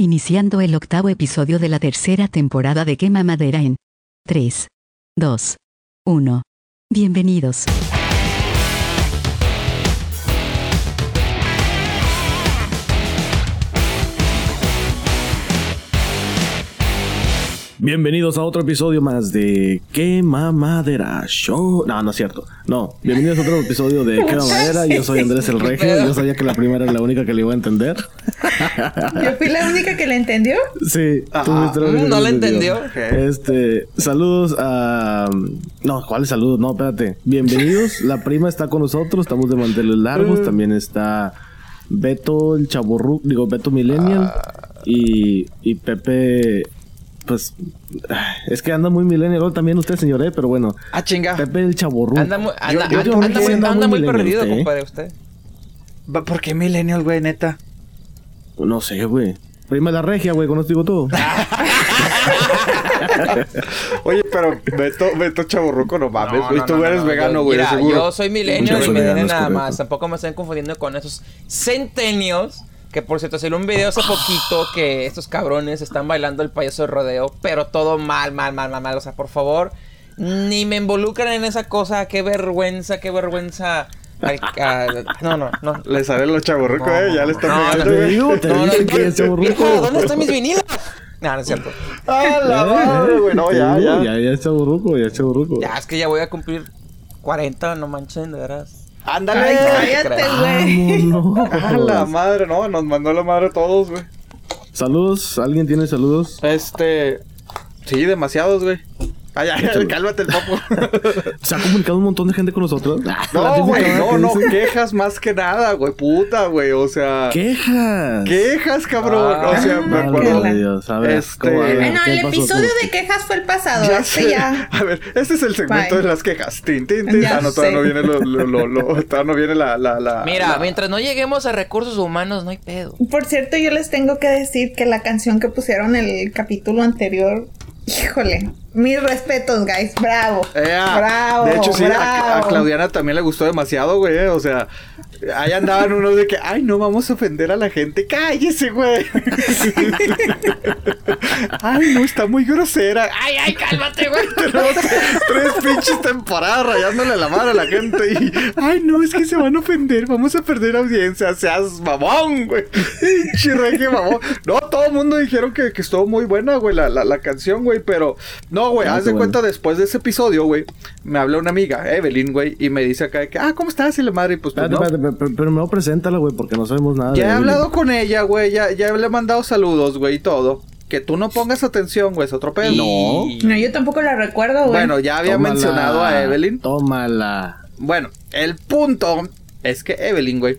Iniciando el octavo episodio de la tercera temporada de Quema Madera en 3, 2, 1. Bienvenidos. Bienvenidos a otro episodio más de Quema Madera Show. No, no es cierto. No, bienvenidos a otro episodio de Quema Madera. Yo soy Andrés el Regio. Yo sabía que la primera era la única que le iba a entender. Yo fui la única que le entendió. Sí, tú Ah, fuiste la no la entendió. Este, saludos a. No, ¿cuáles saludos? No, espérate. Bienvenidos. La prima está con nosotros. Estamos de manteles Mm. largos. También está Beto, el chaborru, digo, Beto Millennial. Ah. Y, y Pepe. Pues es que anda muy millennial también usted, señor, eh, pero bueno. Ah, chinga. Pepe el chaborru. Anda muy, anda, Yo- yo anda- muy, anda anda muy millennial perdido, usted, ¿eh? compadre, usted. ¿Por qué millennial, güey, neta? No sé, güey. Prima de la regia, güey, con esto digo todo. Oye, pero Beto, Beto Chaborruco, no mames, No, güey. no, tú no, eres no, vegano, güey, seguro. yo soy millennial Yo y me nada correcto. más. Tampoco me estén confundiendo con esos centenios. Que por cierto, salió un video hace poquito que estos cabrones están bailando el payaso de rodeo, pero todo mal, mal, mal, mal, mal. O sea, por favor, ni me involucren en esa cosa. Qué vergüenza, qué vergüenza. Ay, no, no, no. Le sale los chaborrucos, No, eh. Ya le están no, pegando, te güey. digo, te No, no, dije no, que es chaborruco. vieja, ¿Dónde están mis vinilos? No, no es cierto. ¡Ah, la madre, güey! No, ya, ya. Ya, ya es chaborruco, ya es chaborruco. Ya, es que ya voy a cumplir 40, no manchen, de veras. ¡Ándale! Ay, cállate, güey. Vámonos. ¡Ah, la madre! No, nos mandó la madre a todos, güey. Saludos, ¿alguien tiene saludos? Este... Sí, demasiados, güey. Ay, ay, ay, cálmate el papo. ¿Se ha comunicado un montón de gente con nosotros? No, típica güey, no, no. dice, Quejas más que nada, güey. Puta, güey. O sea... ¿Quejas? Quejas, cabrón. Ah, o sea, me Ah, acuerdo... Válgame Dios, a ver, Este- ¿cómo? A ver, Bueno, ¿qué el pasó episodio de quejas fue el pasado. Ya este sé. ya. A ver, este es el segmento Bye. de las quejas. Tin, tin, tin. Ya Ah, no, todavía sé. no viene lo, lo, lo, lo- todavía no viene la, la, la. Mira, la- mientras no lleguemos a recursos humanos, no hay pedo. Por cierto, yo les tengo que decir que la canción que pusieron en el capítulo anterior, híjole, mis respetos, guys, bravo. Ea, bravo. De hecho, sí, a, a. Claudiana también le gustó demasiado, güey. eh, O sea, ahí andaban unos de que, ay, no vamos a ofender a la gente. Cállese, güey. ay, no, está muy grosera. Ay, ay, cálmate, güey. Tenemos tres pinches temporadas rayándole la madre a la gente. Y, ay, no, es que se van a ofender. Vamos a perder audiencia. Seas mamón, güey. Pinche reggae, mamón. No, todo el mundo dijeron que, que estuvo muy buena, güey, la, la, la canción, güey. Pero, no, güey, haz de bueno. cuenta después de ese episodio, güey, me habla una amiga, Evelyn, güey, y me dice acá de que, ah, ¿cómo estás? Y la madre, pues, pues, no. espérate, pero, pero mejor preséntala, güey, porque no sabemos nada de Ya he Evelyn. hablado con ella, güey, ya, ya le he mandado saludos, güey, y todo. Que tú no pongas atención, güey, es otro pedo. No. No, yo tampoco la recuerdo, güey. Bueno, ya había Tómala. mencionado a Evelyn. Tómala. Bueno, el punto es que Evelyn, güey,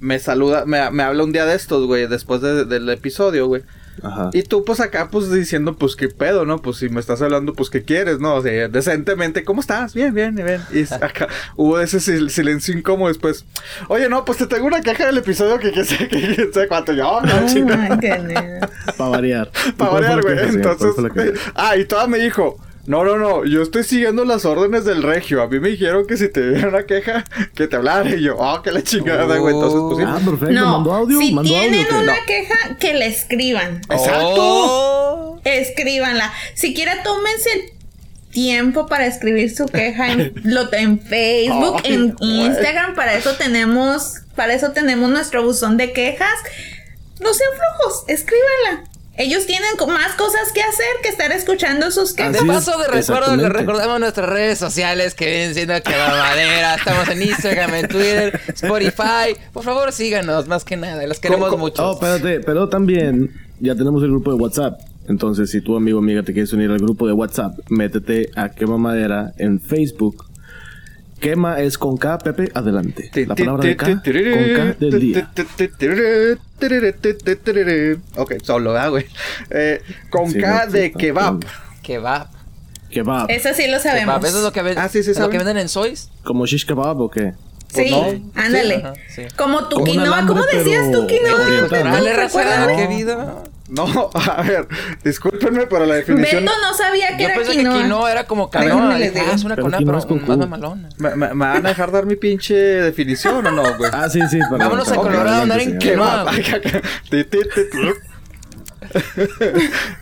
me saluda, me, me habla un día de estos, güey, después de- del episodio, güey. Ajá. Y tú, pues acá, pues diciendo, pues qué pedo, ¿no? Pues si me estás hablando, pues qué quieres, ¿no? O sea, decentemente, ¿cómo estás? Bien, bien, bien. Y acá hubo ese sil- silencio incómodo después. Oye, no, pues te tengo una queja del episodio que quién sabe, que quién sabe cuánto yo, no, Oh goodness. Para variar. Para ¿Cuál fue variar, güey. Entonces, ah, y toda me dijo. No, no, no, yo estoy siguiendo las órdenes del regio. A mí me dijeron que si te diera una queja, que te hablara. Y yo, oh, que la chingada, güey. Entonces, pues sí. Ah, perfecto. No, ¿Mandó audio? si ¿Mandó tienen audio? una queja, que la escriban. Exacto. Oh. Escríbanla. Siquiera tómense el tiempo para escribir su queja en, lo, en Facebook, en. Instagram. Para eso tenemos, para eso tenemos nuestro buzón de quejas. No sean flojos, escríbanla. Ellos tienen más cosas que hacer que estar escuchando sus quejas. De paso de recuerdo, les recordamos nuestras redes sociales que vienen siendo que madera. Estamos en Instagram, en Twitter, Spotify. Por favor, síganos, más que nada. Los queremos ¿Cómo- mucho. Oh, espérate, pero también ya tenemos el grupo de WhatsApp. Entonces, si tu amigo o amiga te quieres unir al grupo de WhatsApp, métete a Quema Madera en Facebook. Quema es con K, Pepe, adelante. La palabra de K con K del día. Ok, solo, ¿verdad, güey? Eh, con Sí, K no, de sí, kebab. Va. Kebab. Eso sí lo sabemos. ¿Eso es lo que, ven- Ah, sí, sí, es lo que venden en Soys? ¿Como shish kebab o qué? Sí, Pues no. ándale. Sí, ajá, sí. Como tu quinoa. ¿Cómo decías tu quinoa? Dale, No. qué vida. No, a ver, discúlpenme, pero la definición. Beto no sabía que Yo era pensé quinoa. que quinoa era como canoa. ah, es una Pero quinoa pero es con más. ¿Me, me- me van a dejar dar mi pinche definición o no, güey? Ah, sí, sí. perdón, Vámonos a Colorado a andar en ti.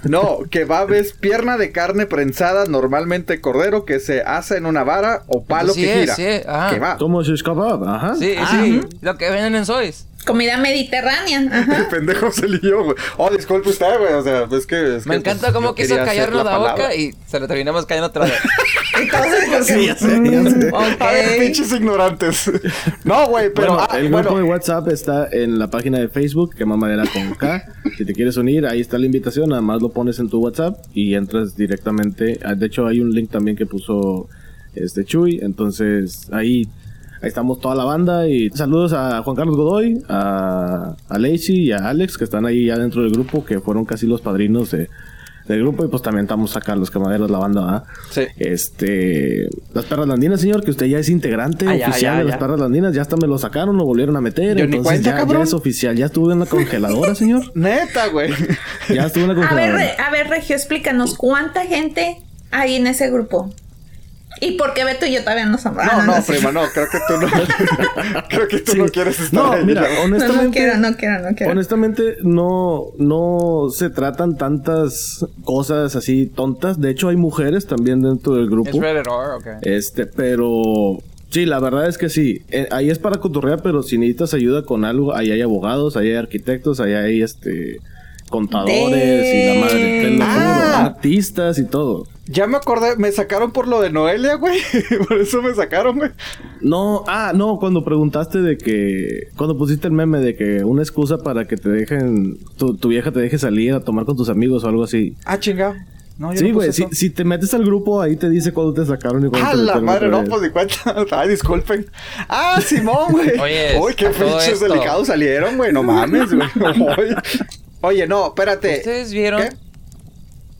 No, kebab es pierna de carne prensada, normalmente cordero, que se asa en una vara o palo Sí que es, gira. sí es, ajá. Kebab. ¿Cómo shish kebab? Ajá. Sí, sí. Lo que venden en Sois. Comida mediterránea. Qué Ajá. pendejo se lió, güey. Oh, disculpe usted, güey. O sea, es que. es Me que, encanta pues, cómo quiso callarnos la, boca y se lo terminamos callando otra vez. Entonces, pues, Sí, ya sé, ya sé. ok. A ver, pinches ignorantes. no, güey, pero. bueno, ah, el bueno. grupo de WhatsApp está en la página de Facebook, que Mamadera con K. Si te quieres unir, ahí está la invitación. Nada más lo pones en tu WhatsApp y entras directamente. Ah, De hecho, hay un link también que puso este Chuy. Entonces, ahí, ahí estamos toda la banda. Y saludos a Juan Carlos Godoy, a, a Lacey y a Alex, que están ahí ya dentro del grupo, que fueron casi los padrinos de, del grupo. Y pues también estamos acá los camaderos, la banda, ¿verdad? Sí. Este, las perras landinas, señor, que usted ya es integrante Ah, ya, oficial ya, de ya. las perras landinas, ya hasta me lo sacaron, lo volvieron a meter, Yo ni entonces cuenta, ya, ya es oficial, ya estuve en la congeladora, señor, Neta, güey. ya estuve en la A ver, congeladora. A ver, Regio, explícanos cuánta gente hay en ese grupo. ¿Y por qué Beto y yo todavía no somos? No, Ah, no, sí. prima, no. Creo que tú no. creo que tú Sí. no quieres estar No, ahí, mira, güey. No, honestamente, no quiero, no quiero, no quiero. honestamente no, no se tratan tantas cosas así tontas, de hecho hay mujeres también dentro del ¿Es grupo, Reddit or? Ok. este, pero sí, la verdad es que sí, Eh, ahí es para cotorrear, pero si necesitas ayuda con algo, ahí hay abogados, ahí hay arquitectos, ahí hay este contadores y la madre, te lo juro, Ah. artistas y todo. Ya me acordé, me sacaron por lo de Noelia, güey. por eso me sacaron, güey. No, ah, no, cuando preguntaste de que, cuando pusiste el meme de que una excusa para que te dejen, tu, tu vieja te deje salir a tomar con tus amigos o algo así. Ah, chingado. No, yo Sí, güey, si, si te metes al grupo, ahí te dice cuándo te sacaron y cuándo Ah, te la madre, no, pues ni cuenta. Ay, disculpen. Ah, Simón, güey. Oye, Uy, qué pinches esto. delicados salieron, güey. No mames, güey. Oye. Oye, no, espérate. ¿Ustedes vieron ¿Qué?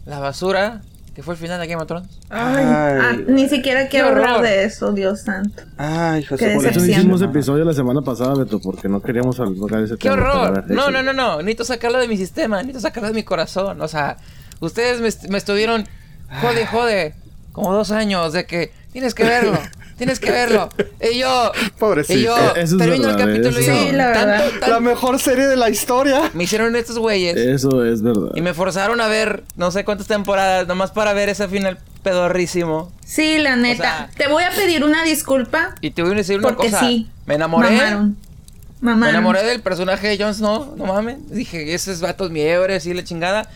la basura que fue el final de Game of Thrones? Ay, Ay. ah, ni siquiera quiero Qué horror. hablar de eso, Dios santo. Ay, José, por eso hicimos episodio la semana pasada, Beto, porque no queríamos hablar de ese ¡Qué horror! No, no, no, no. Necesito sacarlo de mi sistema. Necesito sacarlo de mi corazón. O sea, ustedes me, me estuvieron... Jode, jode. Como dos años de que... Tienes que verlo. Tienes que verlo. Y yo... Pobrecito. Y yo... Eso es termino el capítulo y yo... Sí, la tanto- La mejor serie de la historia. Me hicieron estos güeyes. Eso es verdad. Y me forzaron a ver no sé cuántas temporadas, nomás para ver ese final pedorrísimo. Sí, la neta. sea- Te voy a pedir una disculpa Y te voy a decir una porque cosa. sí. Me enamoré. Mamaron. Me Mamaron. enamoré del personaje de Jon Snow, no mames. Dije, esos vatos miebres y la chingada.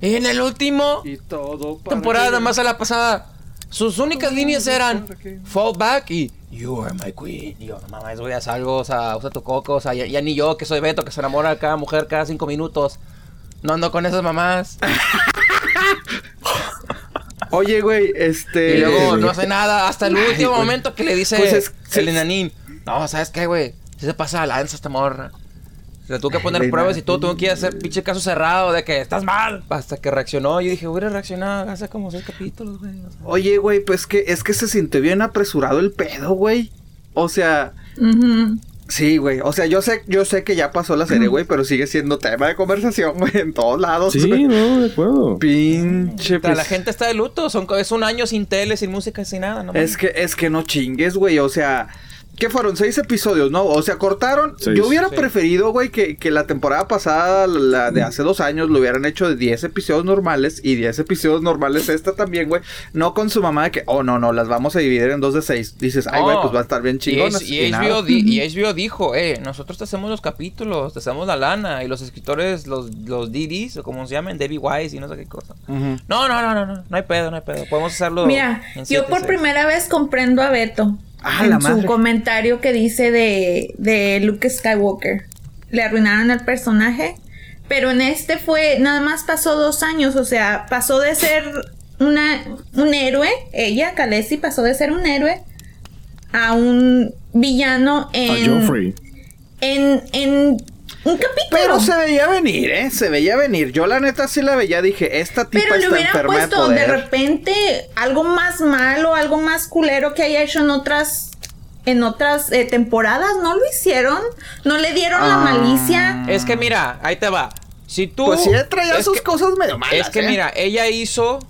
Y en el último Y todo para temporada, nada más a la pasada, sus únicas líneas eran Fall back y You are my queen. Y yo, no mames, güey, haz algo, o sea, usa tu coco, o sea, ya, ya ni yo que soy Beto, que se enamora de cada mujer cada cinco minutos. No ando con esas mamás. Oye, güey, este. Y luego sí. no hace nada hasta el último momento que le dice Pues es- el enanín. No, ¿sabes qué, güey? Si se pasa de lanza esta morra. Se le tuvo que poner Ay, pruebas y todo, tuvo que ir a hacer pinche caso cerrado de que estás mal. Hasta que reaccionó. Yo dije, hubiera reaccionado hace como seis capítulos, güey. o sea. Oye, güey, pues que es que se sintió bien apresurado el pedo, güey. O sea, sí, güey. O sea, yo sé, yo sé que ya pasó la serie, güey, pero sigue siendo tema de conversación, güey, en todos lados. Sí, güey. no, de acuerdo. Pinche. O sea, la gente está de luto. Son, es un año sin tele, sin música, sin nada. ¿no? Es que, es que no chingues, güey. O sea, ¿qué fueron? Seis episodios, ¿no? O sea, cortaron. Seis. Yo hubiera Sí. preferido, güey, que, que la temporada pasada, la de hace dos años, lo hubieran hecho de 10 episodios normales y 10 episodios normales esta también, güey. No con su mamá de que, oh, no, no, las vamos a dividir en dos de seis. Dices, ay, güey, pues va a estar bien Y, chingonas. es- y y nada. HBO, di- y HBO dijo, eh, nosotros te hacemos los capítulos, te hacemos la lana. Y los escritores, los, los DDs, o como se llaman, Debbie Wise y no sé qué cosa. No, no, no, no, no, no hay pedo, no hay pedo. Podemos hacerlo. Mira, en yo por seis. primera vez comprendo a Beto Ah, en la su comentario que dice de, de Luke Skywalker. Le arruinaron el personaje, pero en este fue, nada más pasó dos años, o sea, pasó de ser una, un héroe, ella, Khaleesi, pasó de ser un héroe a un villano A en, Joffrey. en, en un capítulo. Pero se veía venir, ¿eh? Se veía venir. Yo la neta sí la veía, dije, esta tipa Pero le está hubieran enferma puesto de poder. repente algo más malo, algo más culero que haya hecho en otras en otras eh, temporadas, no lo hicieron, no le dieron la Ah. malicia. Es que mira, ahí te va. Si tú. Pues sí, traía sus que- cosas medio malas. Es que ¿eh? mira, ella hizo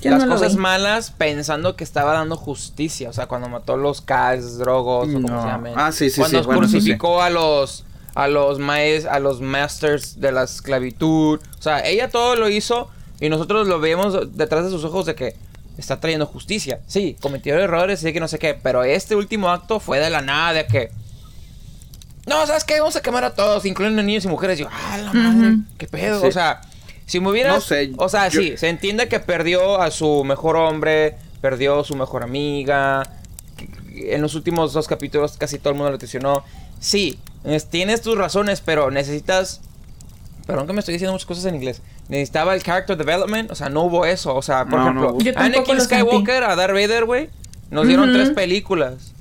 Yo las no cosas vi. malas pensando que estaba dando justicia. O sea, cuando mató a los Kaz, Drogos, o como se llamen. Ah, sí, sí, Cuando sí, bueno, sí. crucificó a los a los maes, a los masters de la esclavitud. O sea, ella todo lo hizo y nosotros lo vemos detrás de sus ojos de que está trayendo justicia. Sí, cometió errores, sí que no sé qué, pero este último acto fue de la nada, de que... No, ¿sabes qué? Vamos a quemar a todos, incluyendo niños y mujeres. Y yo, ah, la madre, qué pedo. Sí. O sea, si me hubiera... No sé, O sea, yo- sí, se entiende que perdió a su mejor hombre, perdió a su mejor amiga. En los últimos dos capítulos casi todo el mundo lo traicionó. Sí, tienes tus razones, pero necesitas... Perdón que me estoy diciendo muchas cosas en inglés. Necesitaba el character development, o sea, no hubo eso. O sea, por No, ejemplo, no. Anakin. Skywalker a Darth Vader, güey, nos dieron tres películas.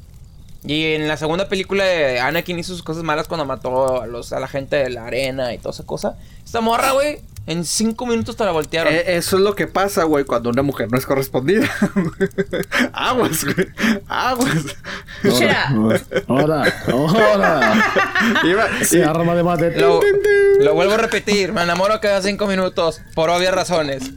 Y en la segunda película Anakin hizo sus cosas malas cuando mató a, los, a la gente de la arena y toda esa cosa. Esta morra, güey, en cinco minutos te la voltearon. Eh, eso es lo que pasa, güey, cuando una mujer no es correspondida. aguas, güey. Aguas. Ahora, ahora. Iba- Se arma de mate. Lo, lo vuelvo a repetir, me enamoro cada cinco minutos por obvias razones.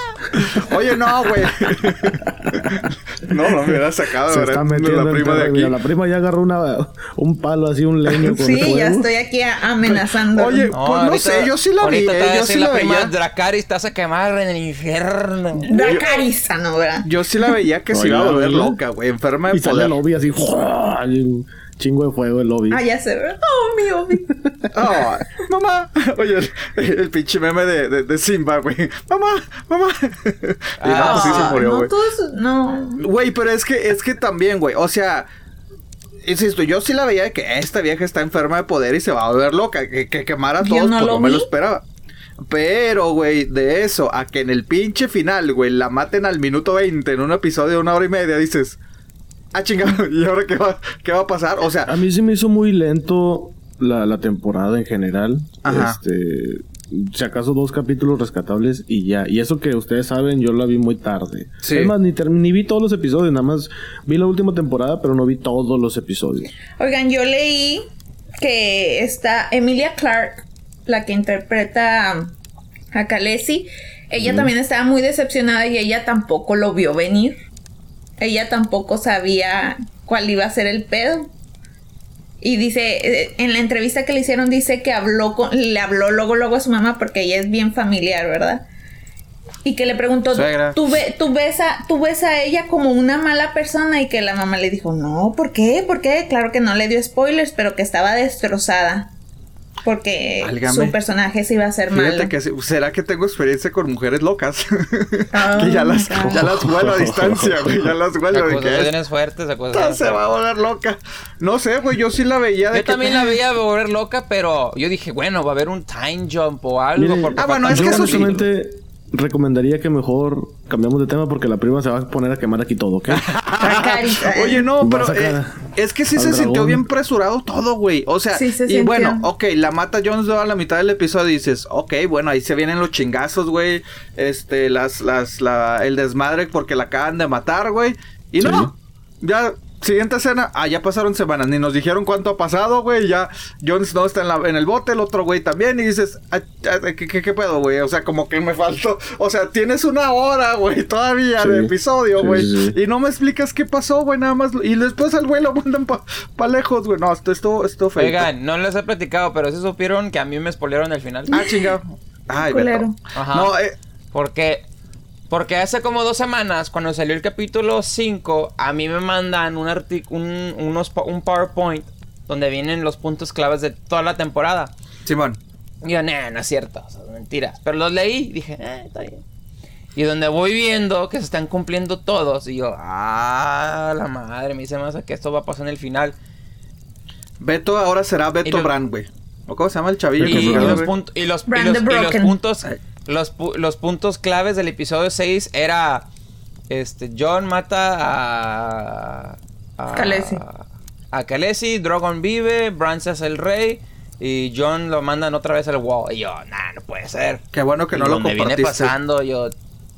Oye, no, güey. no, no me hubiera sacado Se ¿verdad? está metiendo la en prima de aquí. Mira, la prima ya agarró una, un palo así, un leño con Sí, ya estoy aquí a- amenazando. Oye, Pues no sé, yo sí la vi, eh, yo sí la prima veía. Dracarys te a quemar en el infierno. Dracariza, ¿no, verdad? Yo sí la veía que se iba a volver loca, güey. Enferma de Y sale el poder. lobby así. chingo de fuego el lobby. Ah, ya sé, ¿verdad? Oh, mi Obi. Oh, mamá. Oye, el, el pinche meme de, de, de Simba, güey. Mamá, mamá. y no, Ah, pues sí se Ah, murió, no, güey. no. Güey, pero es que, es que también, güey. O sea, insisto, yo sí la veía de que esta vieja está enferma de poder y se va a volver loca. Que, que quemara a todos, no pues lo no me lo esperaba. Pero, güey, de eso a que en el pinche final, güey, la maten al minuto 20 en un episodio de una hora y media, dices, ah, chingado, ¿y ahora qué va, qué va a pasar? O sea, A mí sí me hizo muy lento la, la temporada en general. Ajá. Este, si acaso dos capítulos rescatables y ya. Y eso que ustedes saben, yo la vi muy tarde. Sí. Es más, ni, ni vi todos los episodios, nada más vi la última temporada, pero no vi todos los episodios. Oigan, yo leí que está Emilia Clark, la que interpreta a Khaleesi. Ella también estaba muy decepcionada y ella tampoco lo vio venir. Ella tampoco sabía cuál iba a ser el pedo. Y dice, eh, en la entrevista que le hicieron, dice que habló con, le habló luego, luego a su mamá porque ella es bien familiar, ¿verdad? Y que le preguntó, Suegra. ¿tú, ve- tú, ves a, ¿tú ves a ella como una mala persona? Y que la mamá le dijo, no, ¿por qué? ¿Por qué? Claro que no le dio spoilers, pero que estaba destrozada. Porque Válgame. su personaje se iba a hacer malo. Fíjate que se- será que tengo experiencia con mujeres locas. Oh, que ya las, God. ya las vuelo a distancia, güey. Ya las vuelo de que fuertes, se va a volver loca. No sé, güey, yo sí la veía de Yo que- también la veía volver loca, pero yo dije, bueno, va a haber un time jump o algo. Mire, Ah, bueno, es que eso sí. Recomendaría que mejor cambiamos de tema porque la prima se va a poner a quemar aquí todo, ¿ok? Oye, no, pero eh, es que sí se sintió bien presurado todo, güey. O sea, Sí, se y sintió. bueno, ok, la mata Jones a la mitad del episodio y dices, ok, bueno, ahí se vienen los chingazos, güey. Este, las, las, la, el desmadre porque la acaban de matar, güey. Y no, ya, siguiente escena, ah, ya pasaron semanas, ni nos dijeron cuánto ha pasado, güey. Ya Jon Snow está en, la- en el bote, el otro güey también, y dices, ah, ah, ¿qué, qué, qué pedo, güey? O sea, como que me faltó, o sea, tienes una hora, güey, todavía Sí. de episodio, Sí, güey. sí, sí. Y no me explicas qué pasó, güey, nada más. Y después al güey lo mandan pa, pa lejos, güey. No, esto estuvo, estuvo feo. Oigan, no les he platicado, pero sí supieron que a mí me spoilearon el final. Ah, chingado. Ay. Beto. Ajá. No, eh, Porque, porque hace como dos semanas, cuando salió el capítulo 5, a mí me mandan un, un, unos, un PowerPoint donde vienen los puntos claves de toda la temporada. Simón. Y yo, nah, no es cierto, o sea, mentiras. Pero los leí y dije, eh, está bien. Y donde voy viendo que se están cumpliendo todos, y yo, ah, la madre, me dice más que esto va a pasar en el final. Beto ahora será Beto lo- Brand, güey. ¿O cómo se llama el chavillo? Y, que y los y los, y Brand los- the y los Broken. puntos los, pu- los puntos claves del episodio 6 era este John mata a a Khaleesi. a Khaleesi, Drogon vive, Bran se hace el rey y John lo mandan otra vez al wall. Y yo, nah, no puede ser. Qué bueno que Y no lo donde viene compartiste. pasando, yo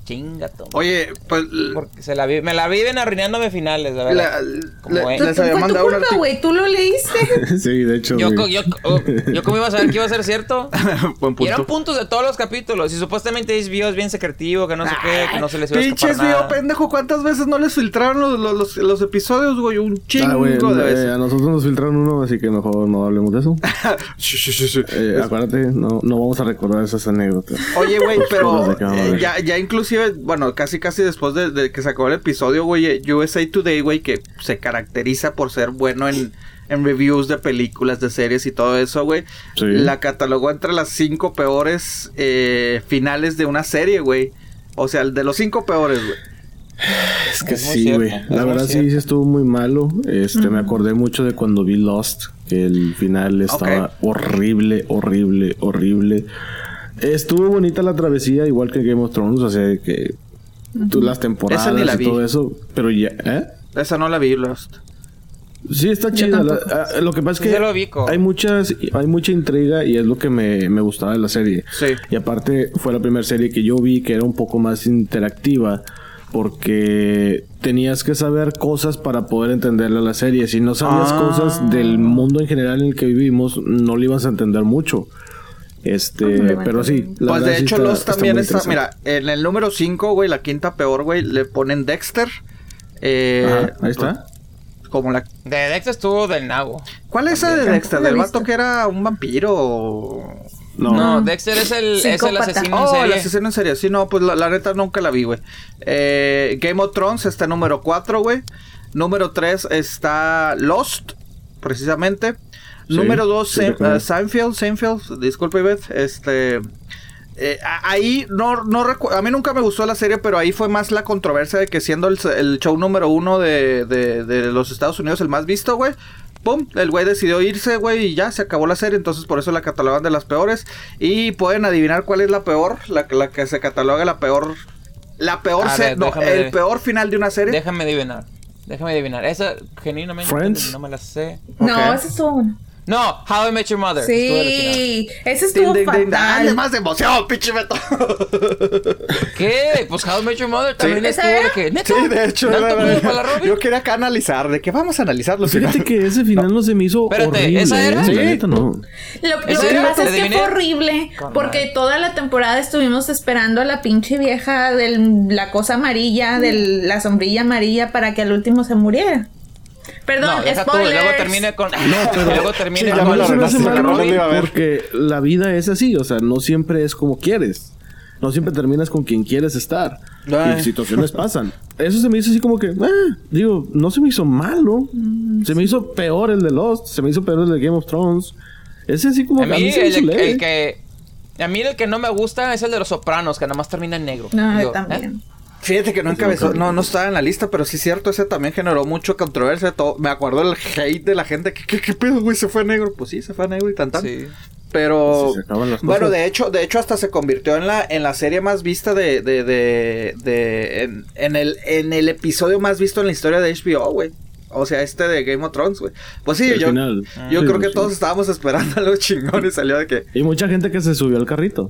Chingato. Oye, pues. Porque se la vi- me la viven arruinándome finales, la verdad. la- Como la- les había tu culpa, artículo. güey. Tú lo leíste. sí, de hecho. Yo, yo, oh, yo cómo iba a saber que iba a ser cierto. Buen Y eran punto. puntos de todos los capítulos. Y supuestamente HBO es bien secretivo, que no sé qué, que no se les iba a escapar Pinches nada. pendejo, ¿cuántas veces no les filtraron los, los, los, los episodios, güey? Un chingo Ah, güey, de eh, veces. a nosotros nos filtraron uno, así que mejor no hablemos de eso. Eh, acuérdate, no, no vamos a recordar esas anécdotas. Oye, güey, pero eh, ya, ya inclusive, bueno, casi casi después de, de que se acabó el episodio, güey, eh, USA Today, güey, que se caracteriza por ser bueno en, en reviews de películas, de series y todo eso, güey, Sí. la catalogó entre las cinco peores eh, finales de una serie, güey. O sea, el de los cinco peores, güey. Es que Es sí, güey. La verdad sí, cierto. sí estuvo muy malo. Este, me acordé mucho de cuando vi Lost, que el final estaba horrible, horrible, horrible. Estuvo bonita la travesía, igual que Game of Thrones, o sea, que tú, las temporadas Esa ni la y vi. todo eso, pero ya, ¿eh? Esa no la vi, Lost. Sí, está chida. la- ah, lo que pasa es que lo hay muchas, hay mucha intriga y es lo que me, me gustaba de la serie. Sí. Y aparte fue la primera serie que yo vi que era un poco más interactiva porque tenías que saber cosas para poder entenderle a la serie. Si no sabías Ah. cosas del mundo en general en el que vivimos, no le ibas a entender mucho. Este, Complemento. pero sí. la Pues de hecho, está- Lost también está, mira, en el número 5, güey, la quinta peor, güey, le ponen Dexter. Eh, Ajá, ahí está. Como la... De Dexter estuvo del nabo. ¿Cuál es esa de. Dexter? ¿Del vato que era un vampiro o...? No. No, Dexter es el, es el asesino en Oh, el serie. asesino en serie. Sí, no, pues la, la neta nunca la vi, güey. Eh, Game of Thrones está número 4, güey. Número 3 está Lost, precisamente. Sí, número 2, sí, creo. Seinfeld, Seinfeld, disculpe, Ivette. Este. eh, ahí no, no a mí nunca me gustó la serie, pero ahí fue más la controversia de que siendo el, el show número uno de, de, de los Estados Unidos el más visto, güey. Pum, el güey decidió irse, güey, y ya se acabó la serie, entonces por eso la catalogan de las peores. Y pueden adivinar cuál es la peor, la, la que se cataloga la peor. La peor no, déjame el peor final de una serie. Déjame adivinar. Déjame adivinar. Esa genuinamente no me la sé. No, ese estuvo bueno. No, How I Met Your Mother. Sí, ese estuvo ding, ding, Dale fatal. más de emoción, pinche Beto. ¿Qué? Pues How I Met Your Mother también ¿Esa estuvo era? de que. ¿Neta? Sí, de hecho, ¿Tanto era- Robin? yo quería acá analizar, de que vamos a analizar los Fíjate que ese final no, se me hizo Espérate, horrible. ¿esa era? ¿eh? Sí. La neta no. Lo, lo ¿En que pasa es que fue horrible porque toda la temporada estuvimos esperando a la pinche vieja de la cosa amarilla, de la sombrilla amarilla para que al último se muriera. Perdón, No, deja tú. Luego termine con. pero- luego termine Sí, mí se me no porque la vida es así, o sea, no siempre es como quieres. No siempre terminas con quien quieres estar. Ay. Y situaciones pasan. Eso se me hizo así como que, eh, digo, no se me hizo malo. Se me hizo peor el de Lost, se me hizo peor el de Game of Thrones. Ese así como A que a mí, mí se me el, leve. el que. A mí el que no me gusta es el de los sopranos, que nada más termina en negro. No, Digo, yo también. ¿eh? Fíjate que no encabezó, no, no estaba en la lista, pero sí es cierto, ese también generó mucho controversia. Todo, me acuerdo el hate de la gente. que ¿Qué, qué pedo, güey? ¿Se fue a negro? Pues sí, se fue a negro y tan tan. Sí. Pero Sí, se acaban las bueno, de hecho, de hecho hasta se convirtió en la en la serie más vista de de de, de- en, en el en el episodio más visto en la historia de HBO, güey. O sea, este de Game of Thrones, güey. Pues sí, El yo final. yo Sí, creo que sí. todos estábamos esperando algo chingón y salió de que Y mucha gente que se subió al carrito.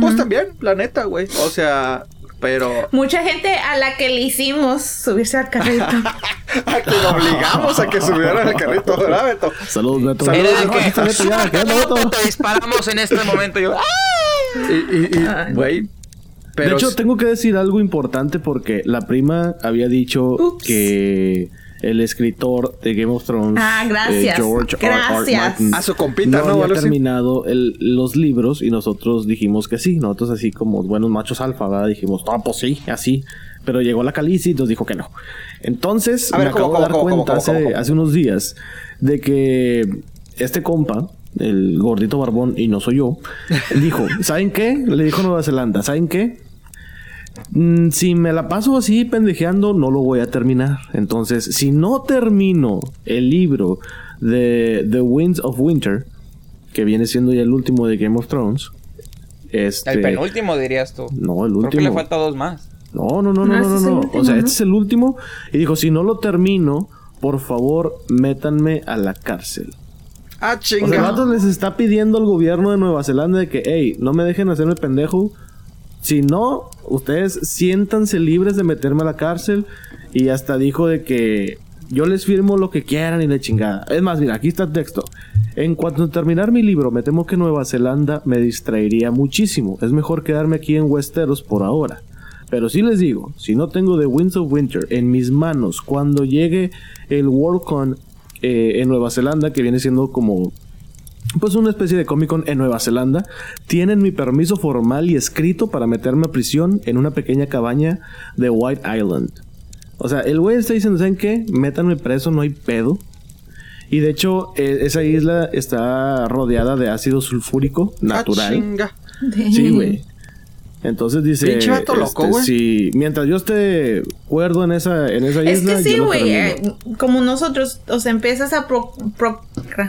pues también, la neta, güey. O sea, pero Mucha gente a la que le hicimos subirse al carrito. a que lo obligamos a que subieran al carrito, ¿verdad, Beto? Saludos, Beto. Saludos, Beto, ya, "Súbete, ¿qué onda, Beto?" Te disparamos en este momento. Y yo, ¡ah! Y, y, y, Ay. güey. Pero de hecho, tengo que decir algo importante porque la prima había dicho Ups. que el escritor de Game of Thrones, eh, Ah, gracias. George R. R. Martin, A su compita, ¿no? no había terminado el- los libros y nosotros dijimos que sí. Nosotros así como buenos machos alfa, ¿verdad? Dijimos, no, pues sí, así. Pero llegó la calicia y nos dijo que no. Entonces, A me ¿cómo, acabo cómo, de dar cómo, cuenta cómo, hace, cómo, cómo? hace unos días de que este compa, el gordito barbón, y no soy yo, dijo, ¿saben qué? Le dijo Nueva Zelanda, ¿saben qué? Mm, si me la paso así pendejeando, no lo voy a terminar. Entonces, si no termino el libro de The Winds of Winter, que viene siendo ya el último de Game of Thrones, este... El penúltimo dirías tú. No, el Creo que le último. falta dos más. No, no, no, no, No, no, no. último, o sea, ¿no? este es el último. Y dijo, si no lo termino, por favor, métanme a la cárcel. ah, O sea, el chinga. vato les está pidiendo al gobierno de Nueva Zelanda de que, hey, no me dejen hacerme pendejo Si no, ustedes siéntanse libres de meterme a la cárcel. Y hasta dijo de que yo les firmo lo que quieran y la chingada. Es más, mira, aquí está el texto. En cuanto a terminar mi libro, me temo que Nueva Zelanda me distraería muchísimo. Es mejor quedarme aquí en Westeros por ahora. Pero sí les digo, si no tengo The Winds of Winter en mis manos cuando llegue el Worldcon eh, en Nueva Zelanda, que viene siendo como pues una especie de Comic Con en Nueva Zelanda, tienen mi permiso formal y escrito para meterme a prisión en una pequeña cabaña de White Island. O sea, el güey está diciendo, ¿saben qué? Métanme preso, no hay pedo. Y de hecho, eh, esa isla está rodeada de ácido sulfúrico Ah, natural. chinga. Sí, güey. Entonces dice. Pinche vato loco, este, güey. Si mientras yo esté cuerdo en esa, en esa Es isla. que sí, güey. eh, como nosotros, o sea, empiezas a pro, pro-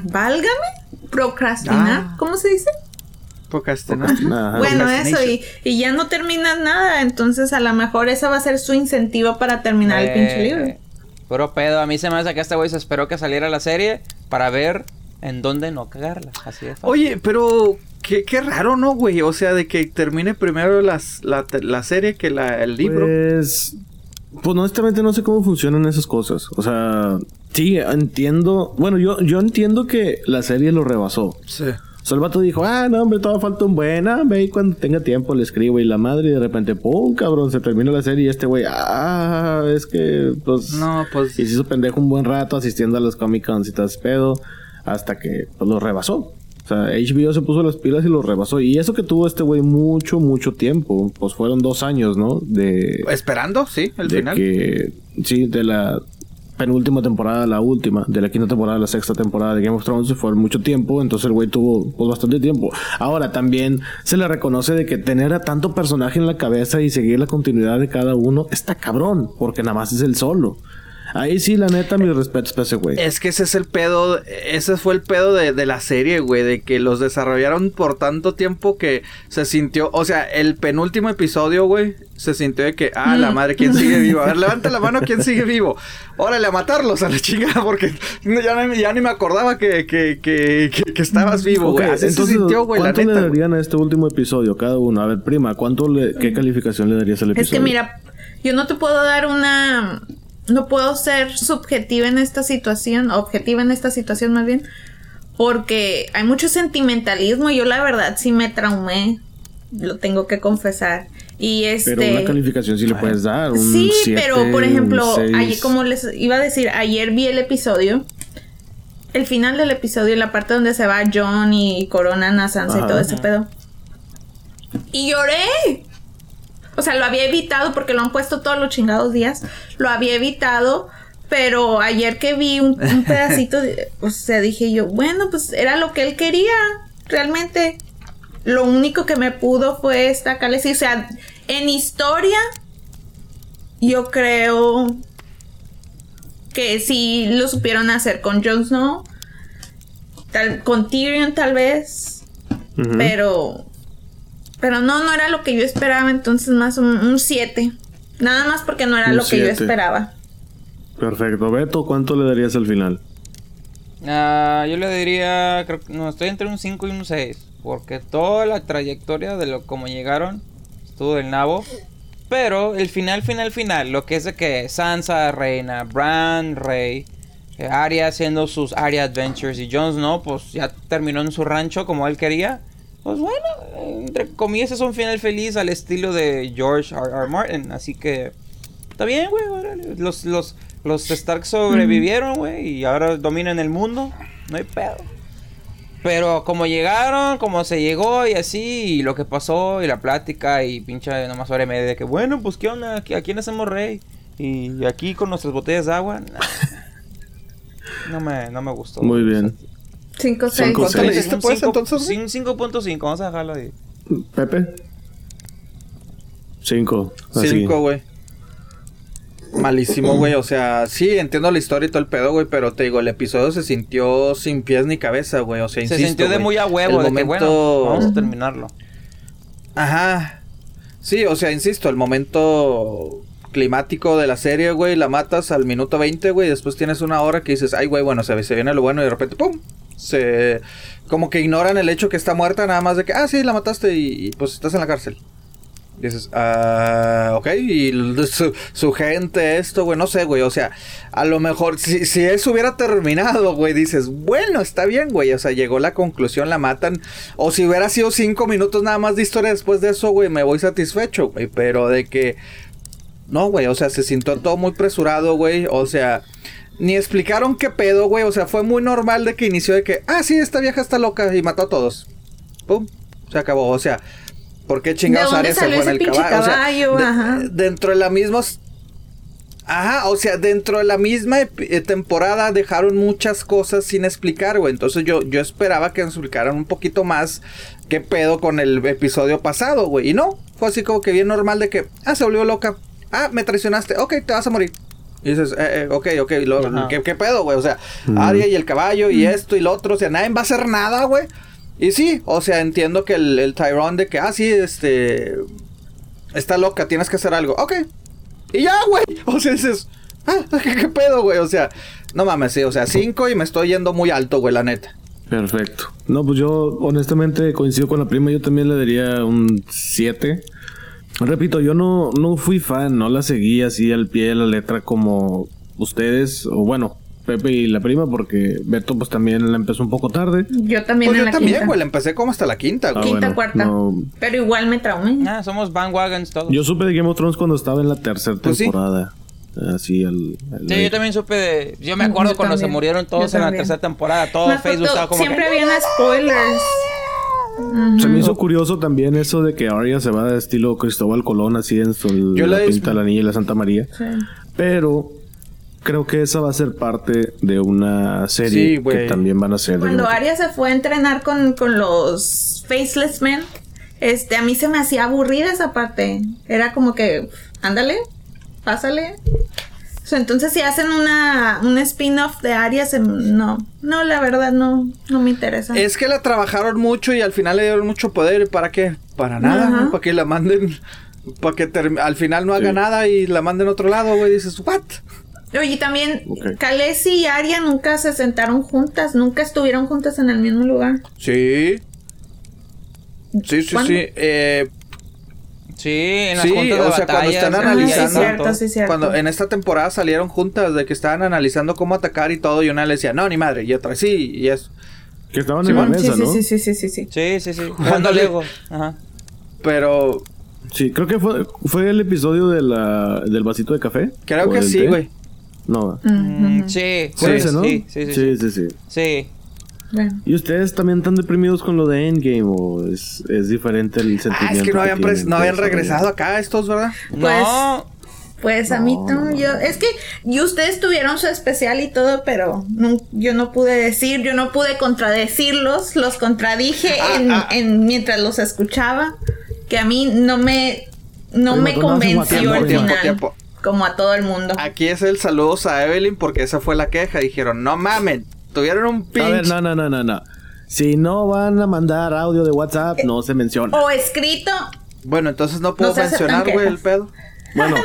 válgame, procrastinar. Ah. ¿Cómo se dice? Procrastinar. Ajá. bueno, eso, y, y ya no terminas nada. Entonces, a lo mejor esa va a ser su incentivo para terminar el pinche Eh, libro. Puro pedo. A mí se me hace que este güey se esperó que saliera la serie para ver en dónde no cagarla. Así de fácil. Oye, pero qué, qué raro, ¿no, güey? O sea, de que termine primero las, la, la serie que la, el libro. Pues. Pues honestamente no sé cómo funcionan esas cosas. O sea, sí, entiendo. Bueno, yo, yo entiendo que la serie lo rebasó. Sí. O sea, el vato dijo, ah, no, hombre, todavía falta un buen, ah, ve y cuando tenga tiempo le escribo y la madre y de repente, pum, cabrón, se termina la serie y este güey, ah, es que, pues... No, pues. Y se hizo pendejo un buen rato asistiendo a los Comic Cons y todo ese pedo hasta que pues, lo rebasó. Sea, HBO se puso las pilas y lo rebasó. Y eso que tuvo este güey mucho, mucho tiempo. Pues fueron dos años, ¿no? De, Esperando, sí, el de final. que... Sí, de la penúltima temporada a la última. De la quinta temporada a la sexta temporada de Game of Thrones. Fue mucho tiempo. Entonces el güey tuvo pues, bastante tiempo. Ahora, también se le reconoce de que tener a tanto personaje en la cabeza y seguir la continuidad de cada uno está cabrón. Porque nada más es el solo. Ahí sí, la neta, mis respetos para ese güey. Es que ese es el pedo, ese fue el pedo de, de la serie, güey, de que los desarrollaron por tanto tiempo que se sintió, o sea, el penúltimo episodio, güey, se sintió de que, ah, la madre, ¿quién sigue vivo? A ver, levanta la mano, ¿quién sigue vivo? Órale, a matarlos a la chingada, porque ya, ni- ya ni me acordaba que, que, que, que- que estabas vivo, güey. Así entonces, se sintió, güey, la ¿cuánto le neta. güey. darían a este último episodio cada uno? A ver, prima, ¿cuánto le, ¿qué calificación le darías al episodio? Es que mira, yo no te puedo dar una... No puedo ser subjetiva en esta situación, objetiva en esta situación más bien, porque hay mucho sentimentalismo y yo la verdad sí me traumé, lo tengo que confesar. Y este... Pero una calificación sí le puedes dar. Un Sí, siete, pero por ejemplo, ayer, como les iba a decir, ayer vi el episodio, el final del episodio, la parte donde se va John y coronan a Sansa y todo ese pedo. Y lloré. O sea, lo había evitado porque lo han puesto todos los chingados días. Lo había evitado. Pero ayer que vi un, un pedacito, de- o sea, dije yo, bueno, pues era lo que él quería. Realmente, lo único que me pudo fue esta Khaleesi. O sea, en historia, yo creo que sí lo supieron hacer con Jon Snow. Tal, con Tyrion tal vez. Pero. Pero no, no era lo que yo esperaba. Entonces, más un 7. Nada más porque no era Un lo que yo esperaba. Perfecto. Beto, ¿cuánto le darías al final? Ah, yo le diría, creo que no, estoy entre un 5 y un 6. Porque toda la trayectoria de lo como llegaron estuvo del nabo. Pero el final, final, final, lo que es de que Sansa reina, Bran rey, eh, Arya haciendo sus Arya Adventures y Jon Snow, pues ya terminó en su rancho como él quería. Pues bueno, entre comillas es un final feliz al estilo de George R. R. Martin. Así que está bien, güey. Los, los, los Stark sobrevivieron, güey, y ahora dominan el mundo. No hay pedo. Pero como llegaron, como se llegó y así, y lo que pasó, y la plática, y pinche nomás hora y media de que, bueno, pues qué onda, ¿a quién hacemos rey? Y aquí con nuestras botellas de agua, nah. no, me, no me gustó. Muy bien. 5 6. Cinco, ¿Cuánto le seis. diste, pues, cinco- entonces? sí, un 5.5, vamos a dejarlo ahí. Pepe. Cinco. Así. Cinco, güey. Malísimo, güey. O sea, sí, entiendo la historia y todo el pedo, güey. Pero te digo, el episodio se sintió sin pies ni cabeza, güey. O sea, Se insisto, sintió de muy a huevo, el de que bueno, momento- vamos a terminarlo. Ajá. Sí, o sea, insisto, el momento climático de la serie, güey, la matas al minuto 20, güey. Después tienes una hora que dices, ay, güey, bueno, se, se viene lo bueno y de repente, ¡pum! Se. Como que ignoran el hecho que está muerta, nada más de que, ah, sí, la mataste y, pues estás en la cárcel. Dices, ah, ok, y su, su gente, esto, güey, no sé, güey, o sea, a lo mejor, si, si eso hubiera terminado, güey, dices, bueno, está bien, güey, o sea, llegó la conclusión, la matan, o si hubiera sido cinco minutos nada más de historia después de eso, güey, me voy satisfecho, güey, pero de que, no, güey, o sea, se sintió todo muy presurado, güey, o sea, ni explicaron qué pedo, güey, o sea, fue muy normal de que inició de que, ah, sí, esta vieja está loca y mató a todos, pum, se acabó, o sea... ¿Por qué chingados ¿De dónde Arya se fue en el caballo? O sea, de- Ajá. dentro de la misma. Ajá, o sea, dentro de la misma eh, temporada dejaron muchas cosas sin explicar, güey. Entonces yo, yo esperaba que nos explicaran un poquito más qué pedo con el episodio pasado, güey. Y no, fue así como que bien normal de que, ah, se volvió loca. Ah, me traicionaste. Ok, te vas a morir. Y dices, eh, eh, ok, ok, lo-. ¿qué, qué pedo, güey? O sea, Arya y el caballo y esto y lo otro, o sea, nadie va a hacer nada, güey. Y sí, o sea, entiendo que el, el Tyrone de que, ah, sí, este. Está loca, tienes que hacer algo. Ok. Y ya, güey. O sea, dices, ah, ¿qué, qué pedo, güey? O sea, no mames, sí, o sea, cinco y me estoy yendo muy alto, güey, la neta. Perfecto. No, pues yo honestamente coincido con la prima. Yo también le daría un 7. Repito, yo no, no fui fan, no la seguí así al pie de la letra como ustedes, o bueno, Pepe y la prima, porque Beto pues también la empezó un poco tarde. Yo también Pues en yo la también, quinta. güey, la empecé como hasta la quinta, Ah, güey. Quinta, bueno, cuarta. no. Pero igual me traumé. Ah, somos bandwagons todos. Yo supe de Game of Thrones cuando estaba en la tercera Pues sí. temporada. Así al... al- Sí, yo también supe de. Yo me acuerdo Yo cuando se murieron todos Yo en la tercera temporada. Todo Me Facebook estaba como. Siempre que, habían spoilers. Se me hizo curioso también eso de que Arya se va de estilo Cristóbal Colón, así en su Yo la la pinta la niña y la Santa María. Sí. Pero creo que esa va a ser parte de una Sí, serie güey. que también van a ser. Cuando Arya se fue a entrenar con, con los Faceless Men, este, a mí se me hacía aburrida esa parte. Era como que, ándale, pásale. Sea, entonces si hacen una, un spin-off de Arya, se- no, no, la verdad no, no me interesa. Es que la trabajaron mucho y al final le dieron mucho poder. ¿Para qué? Para nada. ¿no? Para que la manden. Para que al final no haga Sí. nada y la manden a otro lado, güey. Dices, ¿what? Oye, también Ok. Khaleesi y Arya nunca se sentaron juntas, nunca estuvieron juntas en el mismo lugar. Sí. Sí, sí, ¿Cuándo? sí. Eh, Sí, en las Sí, juntas de o sea, cuando están y ahí analizando- Sí, cierto, sí, cierto. Cuando en esta temporada salieron juntas de que estaban analizando cómo atacar y todo, y una le decía, no, ni madre, y otra, sí, y eso. Que estaban Sí, en la mesa, sí, ¿no? sí, sí, sí, sí, sí. Sí, sí, sí. Jugando Ándale. Lego. Ajá. Pero Sí, creo que fue, fue el episodio de la, del vasito de café. creo ¿O que sí, güey. No. Mm, sí, Fue sí, ese, ¿no? sí, sí, sí, sí, sí. sí, sí. Sí. Bueno. ¿Y ustedes también están deprimidos con lo de Endgame o es, es diferente el Ah, sentimiento? es que no habían, pres- no habían regresado acá estos, ¿verdad? No. Pues a mí No, no, no, no. yo, es que y ustedes tuvieron su especial y todo, pero no- yo no pude decir, yo no pude contradecirlos, los contradije Ah, en, ah. en- mientras los escuchaba, que a mí no me, no me convenció tiempo, final, tiempo. como a todo el mundo. Aquí es el saludos a Evelyn porque esa fue la queja. Dijeron, no mamen, tuvieron un A ver, pinche. no, no, no, no, no. Si no van a mandar audio de WhatsApp, no se menciona. O escrito, Bueno, entonces no puedo No mencionar, güey, el pedo. Bueno,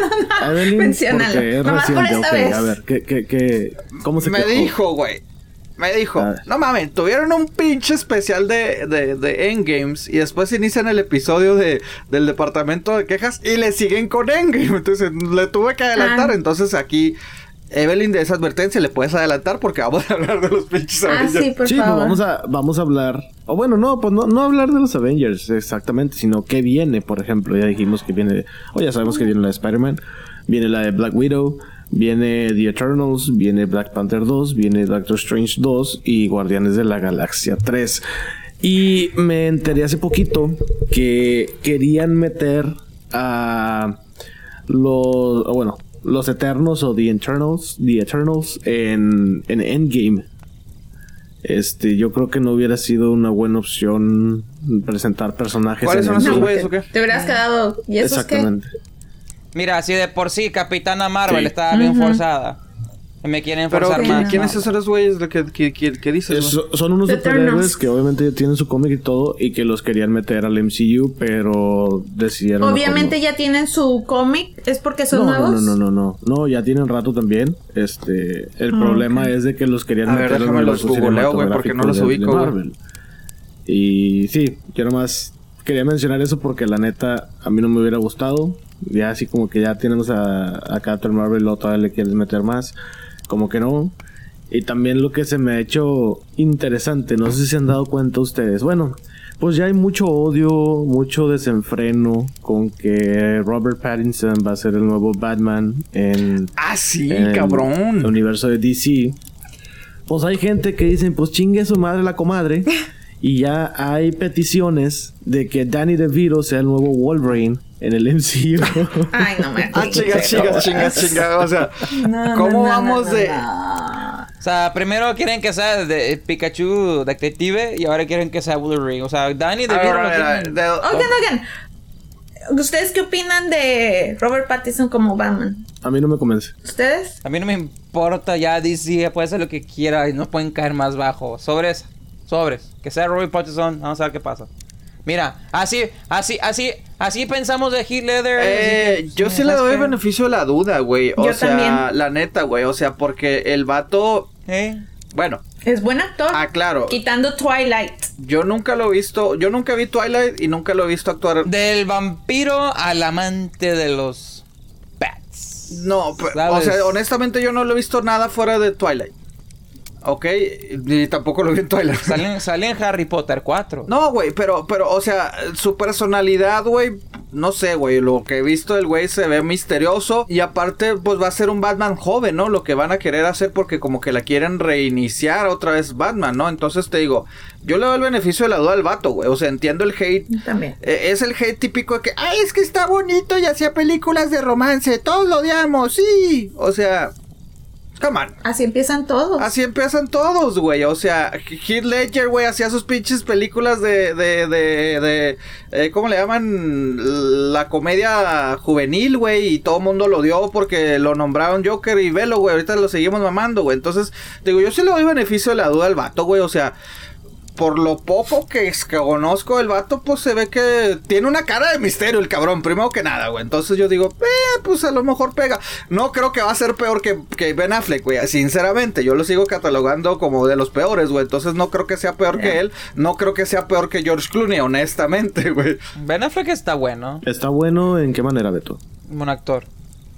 Evelyn, menciónalo. porque es Nomás por reciente. esta vez. a ver, ¿qué, qué, qué, ¿cómo se Me dijo, güey. Me dijo, no mames, tuvieron un pinche especial de, de, de Endgames y después inician el episodio de, del departamento de quejas y le siguen con Endgame. Entonces le tuve que adelantar. Ah. Entonces aquí, Evelyn, de esa advertencia le puedes adelantar porque vamos a hablar de los pinches ah Avengers. sí, por sí, pues favor. vamos a, vamos a hablar. O bueno, no, pues no, no hablar de los Avengers exactamente, sino qué viene, por ejemplo. Ya dijimos que viene. O ya sabemos que viene la de Spider-Man. Viene la de Black Widow. Viene The Eternals. Viene Black Panther 2. Viene Doctor Strange 2. Y Guardianes de la Galaxia 3. Y me enteré hace poquito que querían meter a los. o Bueno, los Eternos o The Eternals. The Eternals en, en Endgame. Este, yo creo que no hubiera sido una buena opción presentar personajes. ¿Cuáles en son esos güeyes o qué? Te hubieras quedado. Exactamente. Mira, si de por sí Capitana Marvel Sí. estaba bien forzada. Me quieren Pero, forzar ¿quién- más. ¿quiénes no. son esos güeyes de que, que, que, que dices? Es- son unos superhéroes que obviamente ya tienen su cómic y todo y que los querían meter al MCU, pero decidieron. Obviamente no. ya tienen su cómic, ¿es porque son no, nuevos? No, no, no, no, no. No, ya tienen rato también. Este, el Ah, problema es de que los querían A ver, meter déjame al los googleo, güey, porque no los ubico. Marvel. Y sí, yo nomás quería mencionar eso porque la neta a mí no me hubiera gustado. Ya así como que ya tenemos a, a Captain Marvel, lo todavía le quieres meter más. Como que no. Y también lo que se me ha hecho interesante, no sé si se han dado cuenta ustedes. Bueno, pues ya hay mucho odio, mucho desenfreno con que Robert Pattinson va a ser el nuevo Batman en Ah, sí, en cabrón. El universo de DC. Pues hay gente que dicen, pues chingue su madre la comadre. y ya hay peticiones de que Danny DeVito sea el nuevo Wolverine en el MCU. Ay, no me Ah, chinga, chinga, chinga, chinga. O sea, No, ¿cómo no, no, vamos no, de. no. O sea, primero quieren que sea de Pikachu detective y ahora quieren que sea Wolverine. O sea, Danny de. ¿Ustedes qué opinan de Robert Pattinson como Batman? a mí no me convence. ¿Ustedes? A mí no me importa, ya DC puede hacer lo que quiera y no pueden caer más bajo. Sobres, sobres. Que sea Robert Pattinson, vamos a ver qué pasa. Mira, así, así, así, así pensamos de Heath Ledger. Eh, que, yo sí le ¿sabes doy qué? beneficio de la duda, güey. O Yo sea, también. la neta, güey. O sea, porque el vato. ¿Eh? Bueno, Es buen actor. ah, claro. Quitando Twilight. Yo nunca lo he visto. Yo nunca vi Twilight y nunca lo he visto actuar. Del vampiro al amante de los pets. No, pe- o ¿Sabes? sea, honestamente yo no lo he visto nada fuera de Twilight. ¿Ok? Y tampoco lo vi en Twilight. Sale, sale en Harry Potter 4. No, güey, pero, pero, o sea, su personalidad, güey, no sé, güey, lo que he visto del güey se ve misterioso y aparte, pues va a ser un Batman joven, ¿no? Lo que van a querer hacer porque como que la quieren reiniciar otra vez Batman, ¿no? Entonces te digo, yo le doy el beneficio de la duda al vato, güey, o sea, entiendo el hate. Yo También. Eh, es el hate típico de que, ay, es que está bonito y hacía películas de romance, todos lo odiamos, sí. O sea, come on. Así empiezan todos. Así empiezan todos, güey. O sea, Heath Ledger, güey, hacía sus pinches películas de, de, de, de eh, ¿cómo le llaman? La comedia juvenil, güey, y todo el mundo lo dio porque lo nombraron Joker y Velo, güey. Ahorita lo seguimos mamando, güey. Entonces, digo, yo sí le doy beneficio de la duda al vato, güey. O sea, por lo poco que, es- que conozco el vato, pues se ve que tiene una cara de misterio el cabrón, primero que nada, güey. Entonces yo digo, eh, pues a lo mejor pega. No creo que va a ser peor que, que Ben Affleck, güey. Sinceramente, yo lo sigo catalogando como de los peores, güey. Entonces no creo que sea peor que él. No creo que sea peor que George Clooney, honestamente, güey. Ben Affleck está bueno. ¿Está bueno en qué manera, Beto? Buen actor.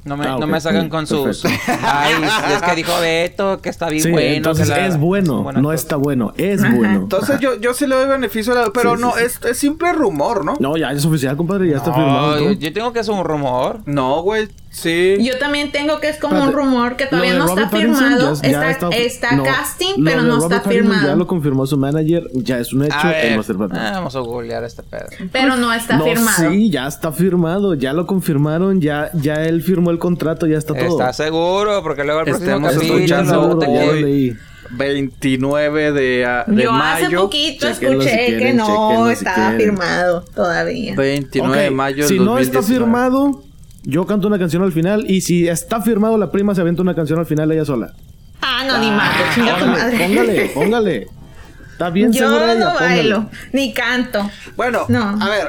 No me, Ah, no me sacan Mm, con sus. Ay, es que dijo Beto que está bien Sí, bueno. entonces que la- es bueno, buen no está bueno, es Ajá. bueno. Entonces Ajá. yo, yo sí le doy beneficio de la Pero Sí, no, sí, sí. Es, es simple rumor, ¿no? No, ya es oficial, compadre, ya está firmado. yo, yo tengo que hacer un rumor. No, güey. Sí. Yo también tengo que es como Espérate, un rumor que todavía de no está firmado. ya- ya está está no, casting, pero de no Robert está Pattinson firmado. Ya lo confirmó su manager, ya es un hecho, A él ver, va a ser Batman. ah, vamos a googlear este pedo. Pero no está no, firmado. sí, ya está firmado, ya lo confirmaron, ya, ya él firmó el contrato, ya está todo. ¿Estás seguro? Porque luego el próximo ya escuchando ya lo hoy. leí. 29 de, ah, de Yo hace mayo. poquito Chéquenlo si escuché que no si estaba firmado todavía. 29 de Ok, mayo del si no está 2019. firmado, yo canto una canción al final. Y si está firmado, la prima se avienta una canción al final ella sola. Ah, no, ni madre, chinga tu madre. póngale, póngale. Está bien Yo segura ella, no póngale. bailo, ni canto. Bueno, No. a ver.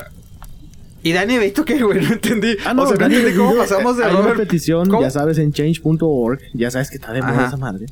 ¿Y Dani Vito qué, güey? No entendí. Ah, no, o sea, no Dani entendí cómo pasamos de hay Robert... una petición, ¿Cómo? ya sabes, en change.org. Ya sabes que está de moda esa madre.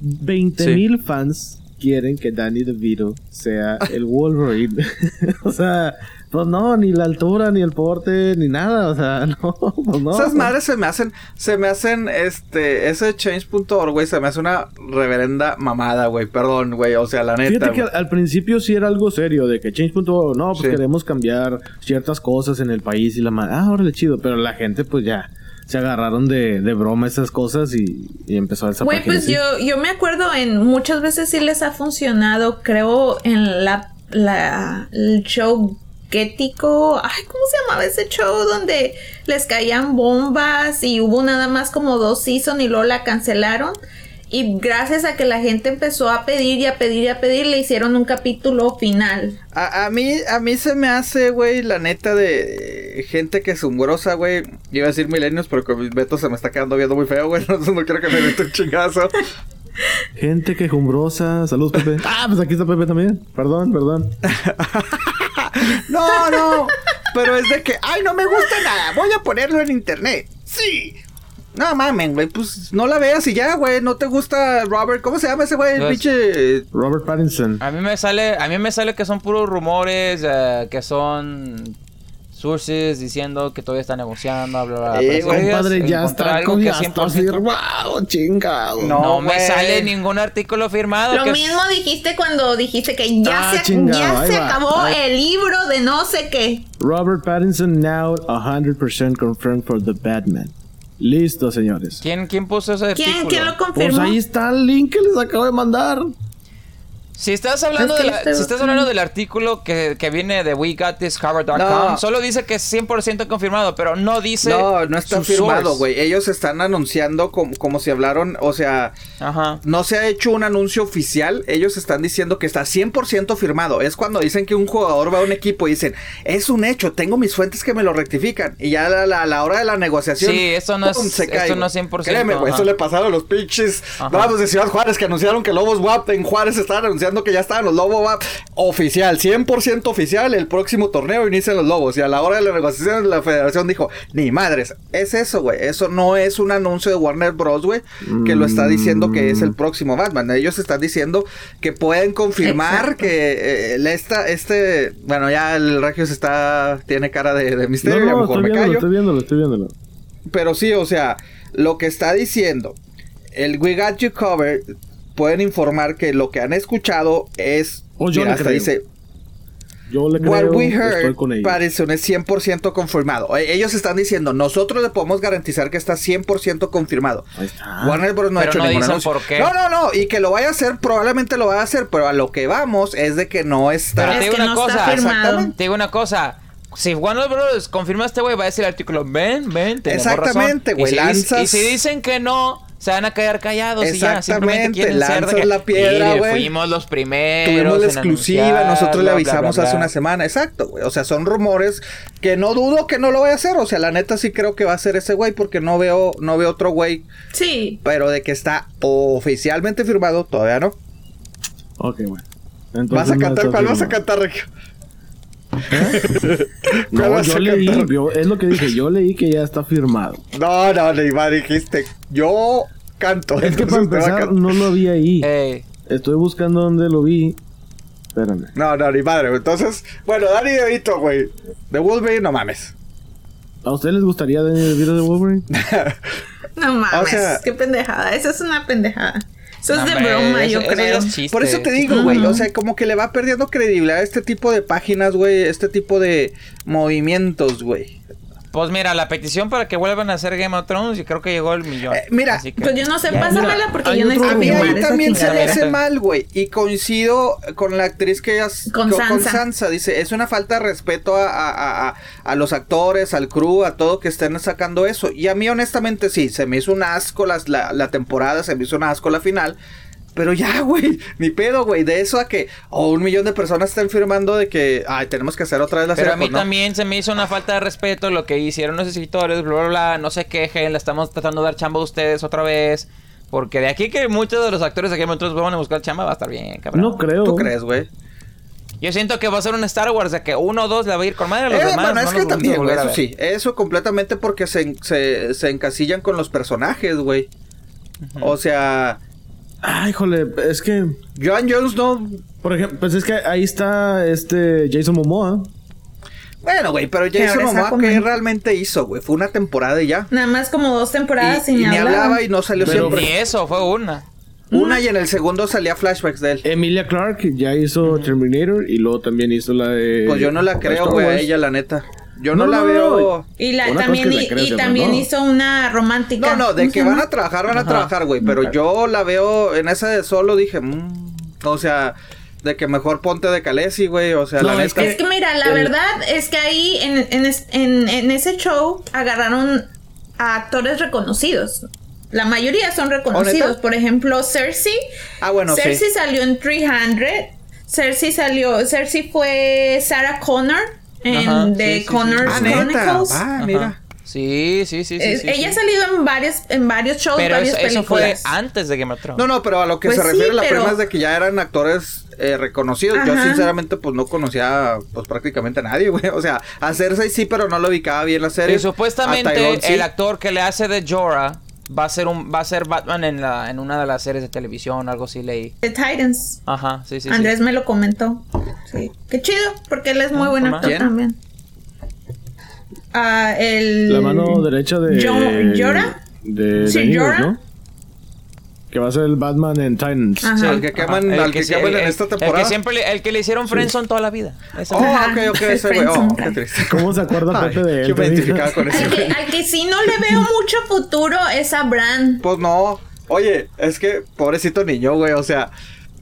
20 mil fans quieren que Danny DeVito sea el Wolverine. o sea, pues no, ni la altura, ni el porte, ni nada. O sea, no, pues no. Esas madres se me hacen, se me hacen, este, ese change.org, güey, se me hace una reverenda mamada, güey, perdón, güey, o sea, la neta. Fíjate que al, al principio sí era algo serio, de que change.org, no, pues Sí. queremos cambiar ciertas cosas en el país y la madre. Ah, órale, chido. Pero la gente, pues ya se agarraron de, de broma esas cosas y, y empezó a esa Güey, pues así. yo, yo me acuerdo en muchas veces sí les ha funcionado, creo, en la, la el show Gético. Ay, ¿cómo se llamaba ese show donde les caían bombas y hubo nada más como dos season y luego la cancelaron? Y gracias a que la gente empezó a pedir y a pedir y a pedir, le hicieron un capítulo final. A, a mí, a mí se me hace, güey, la neta de gente que es humbrosa, güey. Iba a decir milenios, pero con mi Beto se me está quedando viendo muy feo, güey. Entonces no quiero que me meta un chingazo. Gente quejumbrosa. Saludos, Pepe. ah, pues aquí está Pepe también. Perdón, perdón. No, no. Pero es de que, ay, no me gusta nada. Voy a ponerlo en internet. Sí. No mamen, güey, pues no la veas y ya, güey. No te gusta Robert. ¿Cómo se llama ese güey? El Pues- pinche. Robert Pattinson. A mí me sale, a mí me sale que son puros rumores, eh, que son sources diciendo que todavía está negociando, bla, bla, bla. Eh, Compadre, ya está, algo con- que está 100% firmado, chingado. No. No me sale ningún artículo firmado. Lo que mismo dijiste cuando dijiste que ya Ah, se, chingado, ya se va. acabó Ahí- el libro de no sé qué. Robert Pattinson now 100% confirmed for the Batman. Listo, señores. ¿Quién, ¿Quién puso ese ¿Quién, artículo? ¿quién lo Pues confirmó? ahí está el link que les acabo de mandar. Si estás hablando, Es que de la- este- si estás hablando del artículo que, que viene de WeGotThisHarvard.com, No. solo dice que es 100% confirmado, pero no dice. No, no está firmado, güey. Ellos están anunciando como, como si hablaron, o sea, Ajá. no se ha hecho un anuncio oficial. Ellos están diciendo que está 100% firmado. Es cuando dicen que un jugador va a un equipo y dicen, es un hecho, tengo mis fuentes que me lo rectifican. Y ya a la, la- la hora de la negociación. Sí, esto no es- se esto no es 100%, Créeme, güey, eso le pasaron a los pinches. Bravos de Ciudad Juárez que anunciaron que Lobos WAP en Juárez estaban anunciando que ya estaban los Lobos WAP oficial, 100% oficial. El próximo torneo inician los Lobos. Y a la hora de la negociación, la federación dijo, ni madres, es eso, güey. Eso no es un anuncio de Warner Bros, güey, que lo está diciendo que es el próximo Batman. Ellos están diciendo que pueden confirmar Exacto. que eh, esta, este, bueno, ya el Regio se está, tiene cara de, de No, misterio, a lo no, mejor estoy me viéndolo, callo. estoy viéndolo, estoy viéndolo. Pero sí, o sea, lo que está diciendo el We Got You Covered pueden informar que lo que han escuchado es. Oh, yo mira, le hasta creo. dice. Yo le What creo, we estoy heard con ellos. parece un 100% confirmado. Eh, Ellos están diciendo, nosotros le podemos garantizar que está 100% confirmado. Ahí está. Warner Bros. no ha Pero hecho no ningún anuncio. por qué. No, no, no. Y que lo vaya a hacer, probablemente lo vaya a hacer. Pero a lo que vamos es de que no está. Pero Es te digo que una no cosa. Te digo una cosa. Si Warner Bros. confirma a este güey, va a decir el artículo, ven, ven, tenemos Exactamente, razón". güey, si, y si dicen que no, se van a quedar callados y ya. Simplemente Exactamente, quieren ser de que, la piedra, "Mire, güey. Fuimos los primeros. Tuvimos la exclusiva, anunciar, nosotros le bla, bla, avisamos bla, hace bla". una semana, exacto, güey. O sea, son rumores que no dudo que no lo vaya a hacer. O sea, la neta sí creo que va a ser ese güey porque no veo, no veo otro güey. Sí. Pero de que está oficialmente firmado, todavía no. Ok, bueno. Entonces ¿Vas a cantar? ¿Cuál vas a cantar, Regio? ¿Cuál No, yo leí, yo- es lo que dije, yo leí que ya está firmado. No, no, Neymar, dijiste, yo canto. Es que para empezar no lo vi ahí. Ey, Estoy buscando dónde lo vi. Espérame. No, no, ni madre, güey. Entonces, bueno, Dani DeVito, güey. De Wolverine, no mames. ¿A ustedes les gustaría ver el video de Wolverine? No mames. O sea- qué pendejada. Eso es una pendejada. Eso es de hombre, broma, eso- yo eso creo. es chiste. Por eso te digo, güey, o sea, como que le va perdiendo credibilidad a este tipo de páginas, güey, este tipo de movimientos, güey. Pues mira, la petición para que vuelvan a hacer Game of Thrones, yo creo que llegó el millón. Eh, mira, Así que- Pues yo no sé, pásamela porque hay yo necesito A mí ahí también se chingada. hace mal, güey. Y coincido con la actriz que has- Con Sansa. Sansa. Dice, es una falta de respeto a, a- a- a los actores, al crew, a todo que estén sacando eso. Y a mí, honestamente, sí, se me hizo un asco las- la, la temporada, se me hizo un asco la final. Pero ya, güey, ni pedo, güey. De eso a que oh, un millón de personas estén firmando de que, ay, tenemos que hacer otra vez la Pero serie. a mí pues no. también se me hizo una falta de respeto lo que hicieron los escritores, bla, bla, bla. No se quejen, le estamos tratando de dar chamba a ustedes otra vez. Porque de aquí que muchos de los actores de Game of Thrones van a buscar chamba va a estar bien, cabrón. No creo. ¿Tú crees, güey? Yo siento que va a ser un Star Wars de que uno o dos le va a ir con madre a los Eh, demás. bueno, es no que vamos a también, güey, eso sí. Eso completamente porque se, se, se encasillan con los personajes, güey. O sea, Ay, híjole, es que, Joan Jones no... por ejemplo, pues es que ahí está este Jason Momoa. Bueno, güey, pero Jason Momoa, ¿qué realmente hizo, güey? Fue una temporada y ya. Nada más como dos temporadas Y, y, y ni hablaba y no salió Pero- siempre. Ni eso, fue una. Una y en el segundo salía flashbacks de él. Emilia Clarke ya hizo Terminator y luego también hizo la de. Pues yo no la creo, güey, a ella, la neta. Yo No, no, la veo... Y la, también, y, la también no. hizo una romántica. No, no, de ¿Cómo que van a trabajar, van a Ajá. trabajar, güey. Pero yo la veo en esa de solo, dije, mm, o sea, de que mejor ponte de Calesi, güey. O sea, No, la es neta. Es que mira, la El- verdad es que ahí en, en, es- en- en ese show agarraron a actores reconocidos. La mayoría son reconocidos. neta? Por ejemplo, Cersei. Ah, bueno, Cersei sí. salió en 300. Cersei salió. Cersei fue Sarah Connor en Ajá, sí, The sí, sí. Connor Ah. Chronicles. Ah, mira. Sí, sí, sí, sí. Es- sí, ella sí. ha salido en varios, en varios shows, Pero varias eso, eso fue películas. antes de Game of Thrones. No, no, pero a lo que Pues se sí, refiere la pero- prima es de que ya eran actores eh, reconocidos. Yo sinceramente pues no conocía pues prácticamente a nadie, güey. O sea, a Cersei sí, pero no lo ubicaba bien la serie. Y supuestamente Tyrone, sí. el actor que le hace de Jorah Va a ser un va a ser Batman en la en una de las series de televisión, algo así leí. The Titans. Ajá, sí, sí, sí. Andrés me lo comentó. Sí. Qué chido, porque él es muy buen actor ¿Quién? también. Ah, el... La mano derecha de. ¿Llora? De Sí, Daniels, ¿Llora? ¿no? Que va a ser el Batman en Titans. Ajá. Al que queman, al que sí, queman el- en el- esta El que temporada. siempre le, el que le hicieron friendzone toda la vida. Ese Oh, ok, ok, ese güey. Oh, qué triste. ¿Cómo se acuerda Pepe de él? yo me identificaba con ese Al que, güey. al que sí no le veo mucho futuro es a Bran. Pues no. Oye, es que pobrecito niño, güey. O sea,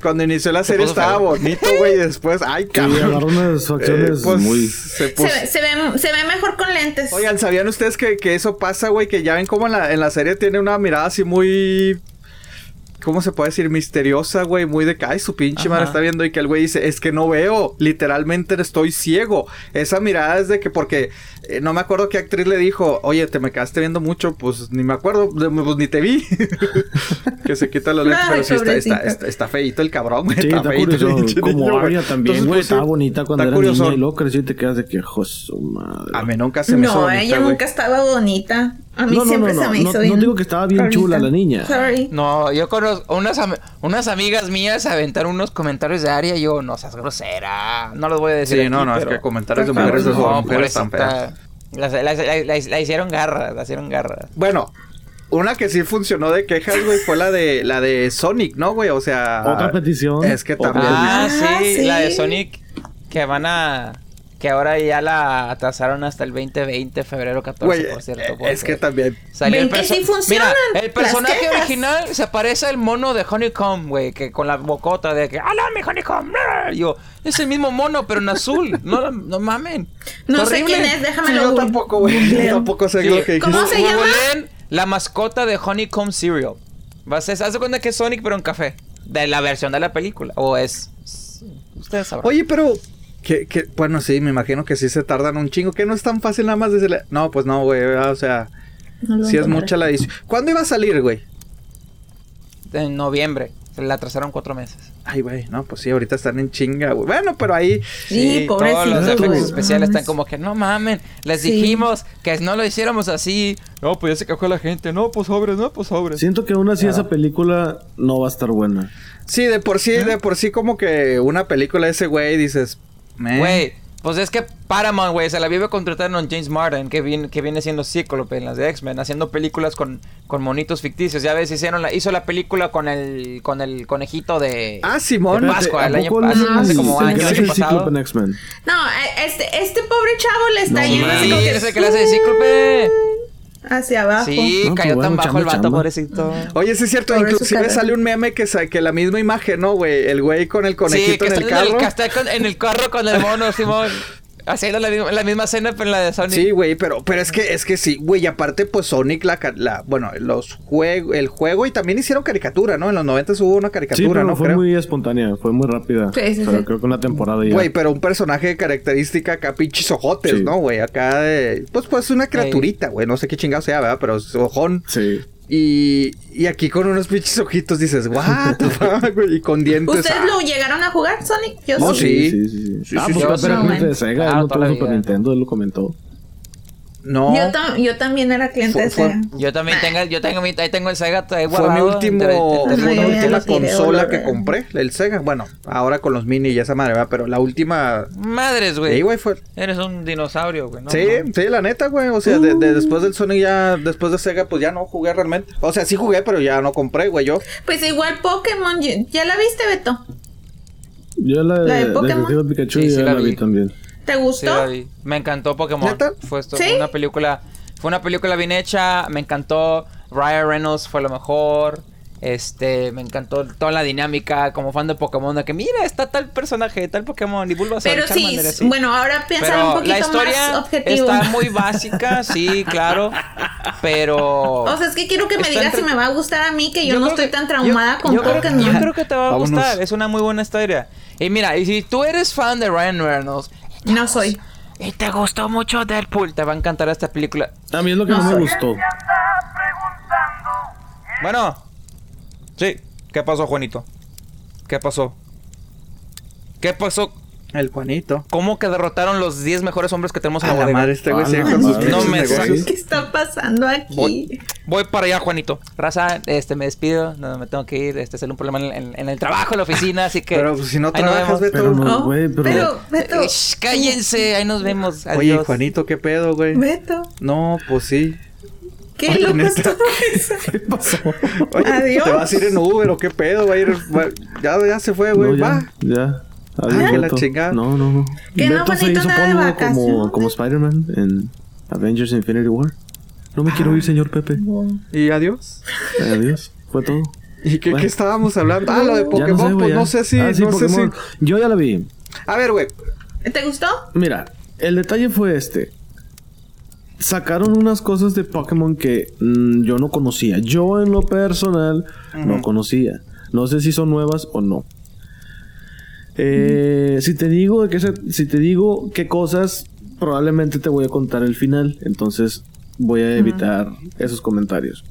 cuando inició la serie estaba feo. bonito, güey. y Después, ay, Sí, cabrón. unas Eh, facciones pues, muy. se ve- se, ve, se ve mejor con lentes. Oigan, ¿sabían ustedes que, que eso pasa, güey? Que ya ven cómo en la, en la serie tiene una mirada así muy... ¿Cómo se puede decir? Misteriosa, güey. Muy de que, ay, su pinche madre está viendo. Y que el güey dice, es que no veo. Literalmente estoy ciego. Esa mirada es de que, porque eh, no me acuerdo qué actriz le dijo, oye, te me quedaste viendo mucho. Pues ni me acuerdo, pues ni te vi. que se quita los lentes, Ay, pero sí está, está, está, está feíto el cabrón, güey. Sí, está feíto curioso. Como niño. Arya también, güey. pues, sí, estaba bonita cuando era curioso. niña y luego creció y te quedas de que, "Jo, su madre. A mí nunca se me hizo no, bonita, ella nunca estaba bonita. A mí No, no, siempre no, se no, me no, hizo no bien. digo que estaba bien chula la niña. Sorry. No, yo conozco unas, am- unas amigas mías aventaron unos comentarios de Aria y yo, no seas grosera. No los voy a decir. Sí, aquí, no, no, es que comentarios de mujeres de. No, mujeres tan feas. La, la- la- la- la hicieron garras, la hicieron garras. Bueno, una que sí funcionó de quejas, güey, fue la de la de Sonic, ¿no, güey? O sea, Otra petición. Es que también. Ah, Ah, sí, sí. la de Sonic que van a que ahora ya la atrasaron hasta el 2020, febrero 14, Güey, por cierto. eh, porque es que también. salió el que sí funcionan Mira, el personaje original se parece al mono de Honeycomb, güey, que con la bocota de que ¡Hola, mi Honeycomb! Y Yo, es el mismo mono, pero en azul. No, no mamen. No sé quién es, Sí, déjamelo. yo tampoco, güey. Yo tampoco sé Sí. lo que. ¿Cómo se llama? la mascota de Honeycomb Cereal. Vas a de cuenta que es Sonic, pero en café. De la versión de la película. O es. es- Ustedes sabrán. Oye, pero. Que, que, bueno, sí, me imagino que sí se tardan un chingo. Que no es tan fácil nada más decirle. No, pues no, güey. O sea, No sí es mucha la edición. ¿Cuándo iba a salir, güey? En noviembre. Se la atrasaron cuatro meses. Ay, güey, no, pues sí, ahorita están en chinga, güey. Bueno, pero ahí. Sí, todos los efectos especiales están como que no mamen. Les Sí. dijimos que no lo hiciéramos así. No, pues ya se quejó la gente. No, pues sobres, no, pues sobres. Siento que aún así esa película no va a estar buena. Sí, de por sí, de por sí, como que una película de ese güey dices. "Meh". Güey, pues es que Paramount, güey, se la vive contratando a James Martin, que viene, que viene siendo Cíclope en las de X-Men, haciendo películas con, con monitos ficticios. Ya ves, hicieron la, hizo la película con el, con el conejito de... Ah, Simón. Pascua, ¿a el año no? hace como el año, hace el pasado. Cíclope en X-Men. No, eh, este, este pobre chavo le está No, yendo así Sí, como que ese que le hace de Cíclope. Hacia abajo. Sí, No, cayó pues tan bajo chamba, el vato, chamba. pobrecito. Oye, sí es cierto, inclusive sale un meme que, sa- que la misma imagen, ¿no, güey? El güey con el Sí, conejito que en el en el, carro. que está con- en el carro con el mono, Simón. Haciendo la, misma- la misma escena, pero en la de Sonic. Sí, güey, pero, pero es que, es que sí, güey, y aparte, pues Sonic, la, la bueno, los juegos, el juego, y también hicieron caricatura, ¿no? En los 90 hubo una Sí, caricatura, pero ¿no? fue Creo. muy espontánea, fue muy rápida. Sí, sí, pero sí. creo que una temporada ya. Güey, pero un personaje de característica acá, pinches ojotes, Sí. ¿no, güey? Acá de. Pues, pues una criaturita, güey. No sé qué chingado sea, ¿verdad? Pero es ojón. Sí. Y, y aquí con unos pinches ojitos dices, what the fuck, güey. Y con dientes. ¿Ustedes ah. lo llegaron a jugar, Sonic? Yo No, sí. sí. Sí, sí, sí. Sí, ah, sí, pues sí. De man. Sega, Ah, él no toda tuvo la Super. Nintendo, él lo comentó. No. Yo, tam- yo también era cliente Fue- de fue- Sega. Yo también tengo, yo tengo, mi- ahí tengo el Sega ahí Fue mi último, entre- fue ya última consola que compré, el Sega. Bueno, ahora con los mini y esa madre, ¿verdad? Pero la última. Madres, Sí, güey. güey, fue. Eres un dinosaurio, güey. ¿no? sí, No. sí, la neta, güey. O sea, de, de- después del Sonic ya, después de Sega, pues ya no jugué realmente. O sea, sí jugué, pero ya no compré, güey, yo. Pues igual Pokémon, ¿ya ¿ya la viste, Beto? Yo la, ¿La de de Pokémon? Detective Pikachu Sí, ya sí la la vi vi. también. ¿Te Sí, gustó? la vi. Me encantó Pokémon. ¿Neta? Fue esto, ¿Sí? una película, fue una película bien hecha, me encantó. Ryan Reynolds fue lo mejor. Este, me encantó toda la dinámica como fan de Pokémon de que mira, está tal personaje, tal Pokémon y Bulbasaur, Pero sí, así. bueno, ahora piensa un poquito la historia más objetivo. está muy básica, sí, claro, pero O sea, es que quiero que me digas entre- si me va a gustar a mí, que yo, no estoy que- tan traumada yo- con yo creo- Pokémon. Yo creo que te va a Vámonos. gustar, es una muy buena historia. Y mira, y si tú eres fan de Ryan Reynolds No soy. y te gustó mucho Deadpool, te va a encantar esta película. A mí es lo que No no, me gustó. Bueno. Sí. ¿Qué pasó, Juanito? ¿Qué pasó? ¿Qué pasó? El Juanito. ¿Cómo que derrotaron los 10 mejores hombres que tenemos en A la la bodega? madre, este güey Ah, con sus No me negocios. ¿Qué está pasando aquí? Voy, voy para allá, Juanito. Raza, este, me despido. No, me tengo que ir. Este es un problema en, en- en el trabajo, en la oficina, así que... Pero pues, si no trabajas, vemos. Beto. Pero no, Oh, güey, pero... pero, Beto, Eh, shh, cállense, ahí nos vemos. Adiós. Oye, Juanito, ¿qué pedo, güey? Beto, No, pues sí. qué Oye, loco estuvo eso. ¿Qué pasó? Oye, Adiós. ¿Te vas a ir en Uber o qué pedo? Va a ir. va- Ya, ya se fue, güey. No, ya, Va. ya. Adiós, Ah, que la chingada. No, no, no. Que no, Beto se hizo nada de como, como Spider-Man en Avengers Infinity War. No me quiero ir, señor Pepe. Y adiós. Adiós. Fue todo. ¿Y qué, Bueno. qué estábamos hablando? Ah, lo de Pokémon, güey, pues ya. no sé si. Ah, sí, no sé si. Yo ya la vi. A ver, güey. ¿Te gustó? Mira, el detalle fue este. Sacaron unas cosas de Pokémon que mm, yo no conocía. Yo en lo personal no conocía. No sé si son nuevas o no. Eh, Si te digo se- si te digo qué cosas, probablemente te voy a contar el final. Entonces voy a evitar esos comentarios.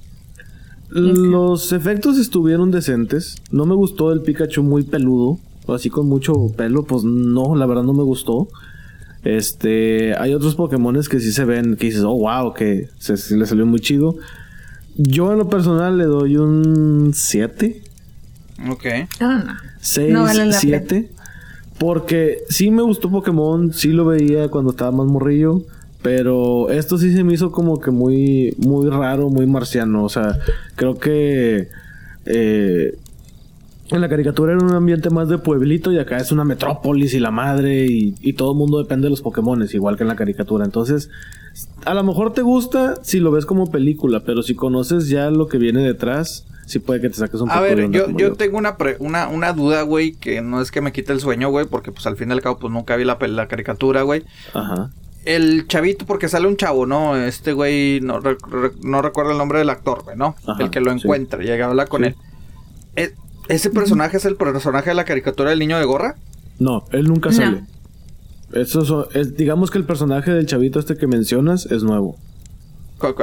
Los efectos estuvieron decentes. No me gustó el Pikachu muy peludo. o Así con mucho pelo. Pues no, la verdad no me gustó. Este, hay otros Pokémones que sí se ven, que dices, oh wow, que se, se le salió muy chido. Yo en lo personal le doy un 7, Ok. No, no. 6, No vale la 7. Porque sí me gustó Pokémon, sí lo veía cuando estaba más morrillo. Pero esto sí se me hizo como que muy, muy raro, muy marciano. O sea, creo que eh, en la caricatura era un ambiente más de pueblito y acá es una metrópolis y la madre y, y todo el mundo depende de los Pokémones, igual que en la caricatura. Entonces, a lo mejor te gusta si lo ves como película, pero si conoces ya lo que viene detrás, sí puede que te saques un poco A de ver, onda yo, yo tengo una, pre- una, una duda, güey, que no es que me quite el sueño, güey, porque pues al fin y al cabo pues nunca vi la, la caricatura, güey. Ajá. El chavito, porque sale un chavo, ¿no? Este güey, no, re- re- no recuerdo el nombre del actor, güey, ¿no? Ajá, el que lo sí. encuentra, llega a hablar con Sí. él. E- ¿Ese personaje es el personaje de la caricatura del niño de gorra? No, él nunca No. sale. Eso so- es- digamos que el personaje del chavito este que mencionas es nuevo.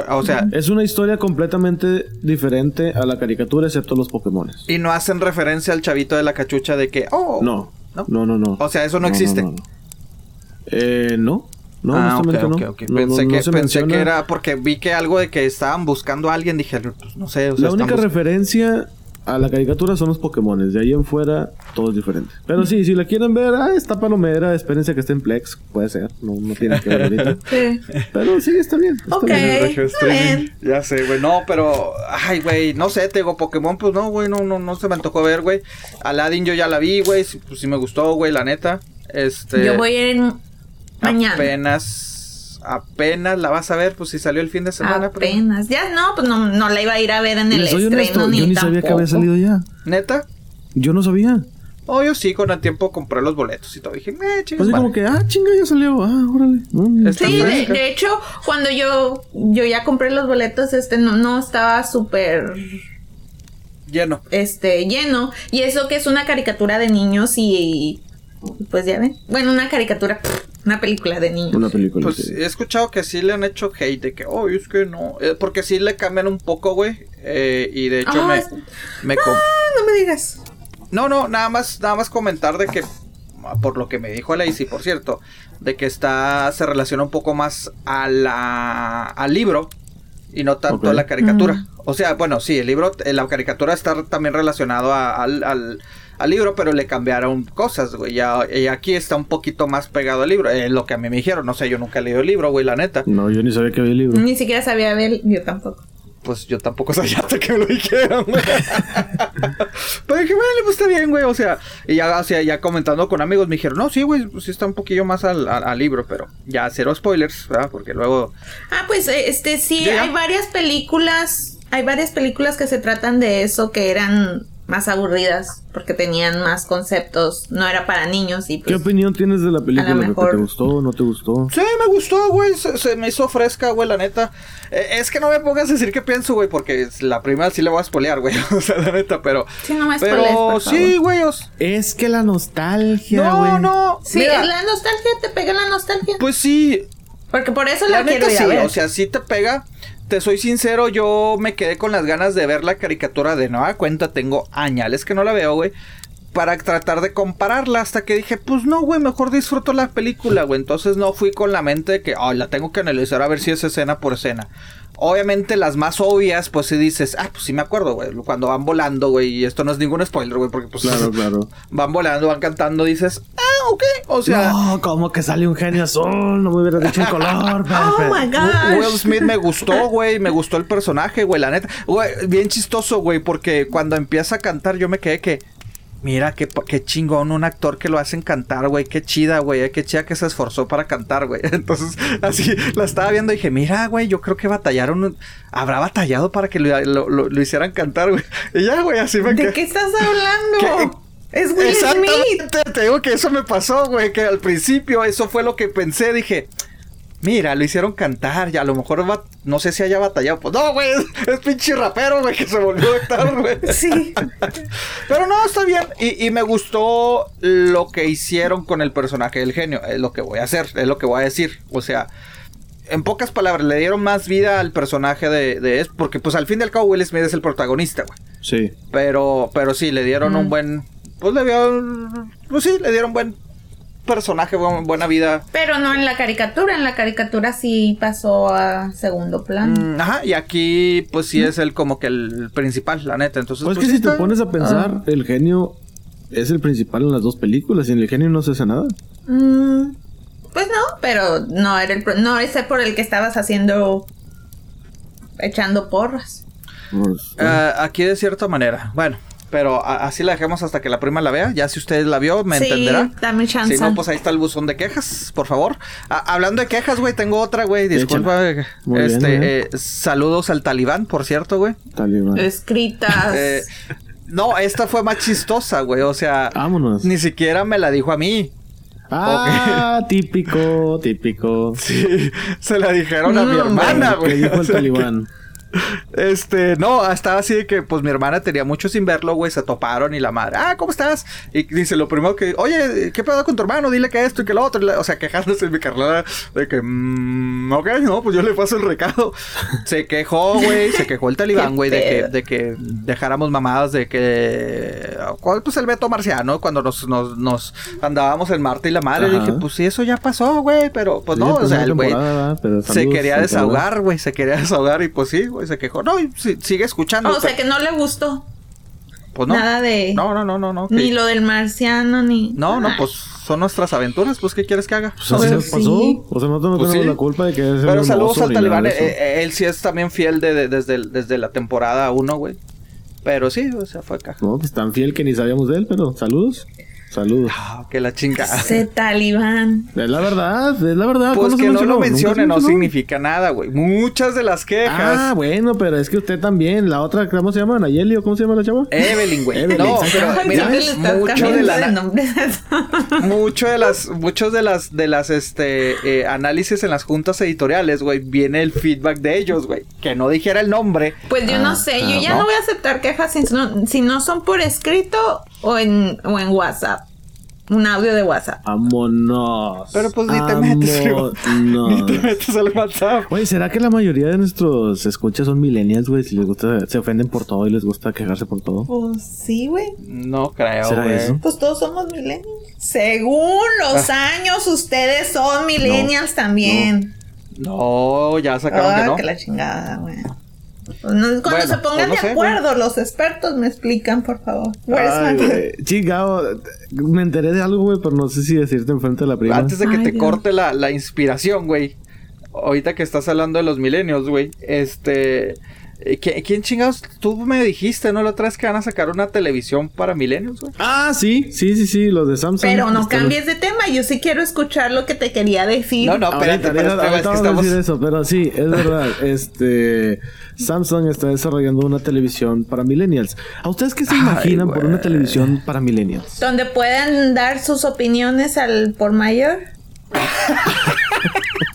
O sea, Es una historia completamente diferente a la caricatura, excepto los Pokémones. y no hacen referencia al chavito de la cachucha de que, oh, No, ¿No? no, no, no. O sea, eso no existe. no. Eh, no. No, ah, honestamente ok, ok. no. No, Pensé, que, pensé que era porque vi que algo de que estaban buscando a alguien, dije, pues no sé, o sea, La única referencia a la caricatura son los Pokémones. De ahí en fuera, todo es diferente. Pero sí, si la quieren ver, ah, está palomera, espérense que esté en Plex. Puede ser, no, no tiene que ver ahorita. Sí. Pero sí, está bien. Está Ok. bien. Está bien. Ya sé, güey. No, pero. Ay, güey. No sé, te digo, Pokémon, pues no, güey. No, no, no se me tocó ver, güey. Aladdin yo ya la vi, güey. Pues sí me gustó, güey, la neta. Este. Yo voy a ir mañana. Apenas. Apenas la vas a ver, pues si salió el fin de semana. pero- Apenas. Ya no, pues no, no la iba a ir a ver en el estreno honesto, ni yo ni sabía que había tampoco. salido ya. ¿Neta? Yo no sabía. Oh, yo sí, con el tiempo compré los boletos y todo. Dije, eh, Pues así como que, ah, chinga, ya salió. Ah, órale. Sí, de, hecho, cuando yo, yo ya compré los boletos, este no, no estaba súper Lleno. este lleno. Y eso que es una caricatura de niños y pues ya ven. Bueno, una caricatura, pff, una película de niños. Una película. Pues sí. he escuchado que sí le han hecho hate de que, oh, es que no. Eh, porque sí le cambian un poco, güey. eh, y de hecho me, es- me Ah, no me digas. No, no, nada más, nada más comentar de que, por lo que me dijo Lacey, por cierto, de que está, se relaciona un poco más a la, al libro y no tanto a la caricatura. Mm. O sea, bueno, sí, el libro, eh, la caricatura está también relacionado a- al, al, al libro, pero le cambiaron cosas, güey. Ya, y aquí está un poquito más pegado al libro, es lo que a mí me dijeron. No sé, yo nunca he leído el libro, güey, la neta. No, yo ni sabía que había libro. Ni siquiera sabía ver, yo tampoco. Pues yo tampoco sabía hasta que me lo dijeron, güey. Pero dije, bueno, pues está bien, güey. O sea, y ya, o sea, ya comentando con amigos me dijeron, no, sí, güey, pues sí está un poquillo más al, al- al libro, pero ya cero spoilers, ¿verdad? Porque luego. Ah, pues eh, este sí, ya- hay varias películas, hay varias películas que se tratan de eso que eran más aburridas porque tenían más conceptos, no era para niños y ¿Qué pues opinión tienes de la película? Mejor- ¿Te gustó o no te gustó? Sí, me gustó, güey. Se, se me hizo fresca, güey, la neta. Eh, es que no me pongas a decir qué pienso, güey, porque es- la primera sí le voy a spoilear, güey. O sea, la neta, pero. Sí, no me Pero spoilees, por sí, favor. güey. os- Es que la nostalgia, No, no. Sí, mira, la nostalgia te pega la nostalgia. Pues sí, porque por eso la, La quiero neta ir sí, a ver. o sea, sí te pega. Te soy sincero, yo me quedé con las ganas de ver la caricatura de nueva cuenta. Tengo añales que no la veo, güey. para tratar de compararla hasta que dije, pues no, güey, mejor disfruto la película, güey. Entonces no fui con la mente de que, oh, la tengo que analizar a ver si es escena por escena. Obviamente las más obvias, pues si dices, ah, pues sí me acuerdo, güey, cuando van volando, güey, y esto no es ningún spoiler, güey, porque pues Claro, claro. van volando, van cantando, dices, ah, ok, o sea... No, como que sale un genio azul, no me hubiera dicho el color. Oh my Will gosh. Smith me gustó, güey. Me gustó el personaje, güey. La neta. Güey, bien chistoso, güey. Porque cuando empieza a cantar, yo me quedé que. Mira, qué, qué chingón un actor que lo hacen cantar, güey. Qué chida, güey. eh, Qué chida que se esforzó para cantar, güey. Entonces, así la estaba viendo y dije, mira, güey, yo creo que batallaron. Habrá batallado para que lo, lo- lo- lo hicieran cantar, güey. Y ya, güey, así me ¿De qué estás hablando? Es Will Smith. Te digo que eso me pasó, güey, que al principio eso fue lo que pensé, dije, mira, lo hicieron cantar, ya a lo mejor va, no sé si haya batallado, pues no, güey, es, pinche rapero, güey, que se volvió a actor, güey. Sí. Pero no, está bien, y, y me gustó lo que hicieron con el personaje del genio, es lo que voy a hacer, es lo que voy a decir, o sea... En pocas palabras, le dieron más vida al personaje de, de es porque pues al fin y al cabo Will Smith es el protagonista, güey. Sí. Pero, pero sí, le dieron un buen. Pues le dieron. Pues sí, le dieron buen personaje, buen- buena vida. Pero no en la caricatura. En la caricatura sí pasó a segundo plano. Mm, Ajá, y aquí, pues sí es el como que el principal, la neta. Entonces, Pues pues, que sí si te pones a pensar, el genio es el principal en las dos películas y en el genio no se hace nada. Mm, pues no, pero no era el pro- no ese por el que estabas haciendo echando porras. Pues, Ah, aquí de cierta manera. Bueno, pero así la dejamos hasta que la prima la vea. Ya si usted la vio, me sí, entenderá. dame chance. Si no, pues ahí está el buzón de quejas, por favor. Ah, hablando de quejas, güey, tengo otra, güey. Disculpa. Este, bien. eh, saludos al talibán, por cierto, güey. talibán. Escritas. Eh, no, esta fue más chistosa, güey. O sea, Vámonos. ni siquiera me la dijo a mí. Ah, típico, típico. Sí, se la dijeron a mi hermana, ¿Qué güey. dijo O el sea, talibán? Este, no, estaba así de que, pues mi hermana tenía mucho sin verlo, güey, se toparon y la madre, ah, ¿cómo estás? Y dice lo primero que, oye, ¿qué pedo con tu hermano? Dile que esto y que lo otro. O sea, quejándose en mi carnal de que, mmm, ok, no, pues yo le paso el recado. Se quejó, güey, se quejó el talibán, güey, de que, de que dejáramos mamadas de que, ¿cuál? pues el Beto Marciano, cuando nos, nos, nos andábamos en Marte y la madre, dije, pues sí, eso ya pasó, güey, pero pues no, o sea, el güey se quería desahogar, güey, se quería desahogar y pues sí, güey, se quejó. No, y si- sigue escuchando. o sea que no le gustó pues no. nada de No, no, no, no, no. ni que- lo del marciano ni No, no, pues son nuestras aventuras, pues ¿qué quieres que haga? Pues así Pues pasó. sí. O sea, nosotros no Pues tenemos sí. la culpa de que Pero saludos al talibán, de eh, eh, él sí es también fiel de, de- desde, el- desde la temporada 1, güey. Pero sí, o sea, fue caja. No, pues tan fiel que ni sabíamos de él, pero saludos. Saludos. Ah, que la chingada. ese talibán Es la verdad, es la verdad. Pues ¿Cuándo se que no lo ¿Nunca se mencione no significa nada, güey. Muchas de las quejas. Ah, bueno, pero es que usted también. La otra, ¿cómo se llama? ¿Nayeli o cómo se llama la chava? Evelyn, güey. Evelyn, No, pero mira, mucho de la mucho de las muchos de las de las este eh, análisis en las juntas editoriales, güey, viene el feedback de ellos, güey, que no dijera el nombre. Pues yo Ah, no sé, yo ah, ya ¿no? no voy a aceptar quejas si no, si no son por escrito o en, o en WhatsApp. Un audio de WhatsApp. Vámonos. Pero pues ni te metes, güey. Ni te metes al WhatsApp. Oye, ¿será que la mayoría de nuestros escuchas son millennials, güey? Si les gusta, se ofenden por todo y les gusta quejarse por todo. Pues sí, güey. No creo, ¿Será güey. eso? Pues todos somos millennials. Según los Ah. años, ustedes son millennials también. No, ya sacaron Ah, que no. que la chingada, güey. No- cuando Bueno, se pongan no de sé, acuerdo, los expertos me explican, por favor. Ay. Chingado, me enteré de algo, güey, pero no sé si decirte enfrente de la prima. Antes de que Ay, te Dios. corte la, la inspiración, güey. Ahorita que estás hablando de los milenios, güey. Este. Eh, ¿qui- ¿Quién chingados? Tú me dijiste, ¿no? La otra vez que van a sacar una televisión para milenios, güey. Ah, sí, sí, sí, sí, los de Samsung. Pero no Están- cambies de tema, yo sí quiero escuchar lo que te quería decir. No, no, espérate, pero es que estamos. decir eso, pero sí, es verdad. este Samsung está desarrollando una televisión para millennials. ¿A ustedes qué se Ay, imaginan por una televisión para millennials? Donde puedan dar sus opiniones al por mayor.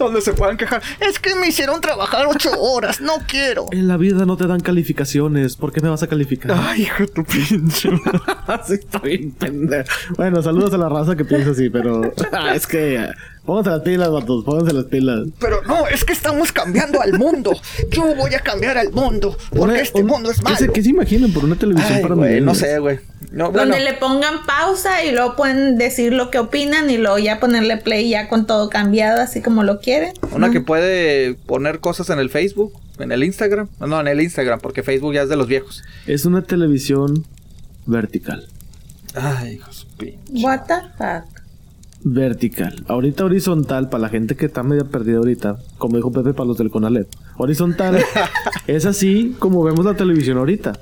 Donde se puedan quejar. Es que me hicieron trabajar ocho horas, no quiero. En la vida no te dan calificaciones. ¿Por qué me vas a calificar? Ay, hijo de tu pinche. Bien pendejo. Bueno, saludos a la raza que piensa así, pero ah, es que Pónganse las pilas, vatos, pónganse las pilas. Pero no, es que estamos cambiando al mundo. Yo voy a cambiar al mundo. Porque Una- este un- mundo es ¿qué malo. se, qué se imaginan por una televisión Ay, para güey, no sé, güey. No, Donde bueno, le pongan pausa y luego pueden decir lo que opinan y luego ya ponerle play ya con todo cambiado así como lo quieren. una que puede poner cosas en el Facebook, en el Instagram. No, en el Instagram, porque Facebook ya es de los viejos. Es una televisión vertical. Ay, hijos pinche. What the fuck. Vertical. Ahorita horizontal, para la gente que está media perdida ahorita, como dijo Pepe para los del Conalep. Horizontal es así como vemos la televisión ahorita.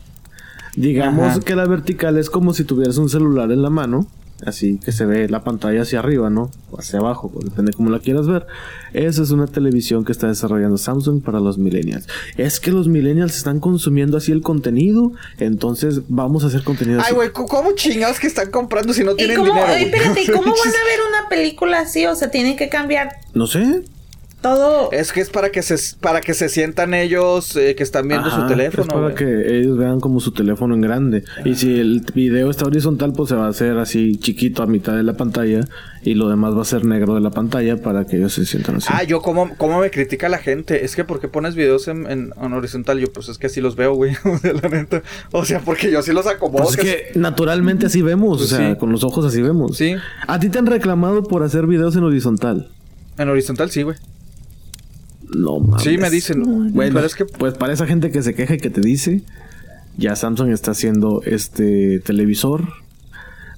Digamos Ajá. que la vertical es como si tuvieras un celular en la mano, así que se ve la pantalla hacia arriba, ¿no? O hacia abajo, pues, depende cómo la quieras ver. Esa es una televisión que está desarrollando Samsung para los millennials. Es que los millennials están consumiendo así el contenido, entonces vamos a hacer contenido así. Ay, güey, ¿cómo chingados que están comprando si no ¿Y tienen cómo, dinero? ay, espérate, ¿y cómo van a ver una película así? O sea, tienen que cambiar No sé. Todo. Es que es para que se, para que se sientan ellos eh, que están viendo Ajá, su teléfono. Es para güey. que ellos vean como su teléfono en grande. Y si el video está horizontal, pues se va a hacer así chiquito a mitad de la pantalla. Y lo demás va a ser negro de la pantalla para que ellos se sientan así. Ah, yo cómo, cómo me critica la gente. Es que ¿por qué pones videos en, en- en horizontal? Yo, pues es que así los veo, güey. O sea, la neta. O sea, porque yo así los acomodo. Pues es que- que naturalmente así vemos, Pues o sea, sí. con los ojos así vemos. Sí. A ti te han reclamado por hacer videos en horizontal. En horizontal sí, güey. No mames. Sí, me dicen. Bueno, pero es que pues para esa gente que se queja y que te dice, ya Samsung está haciendo este televisor.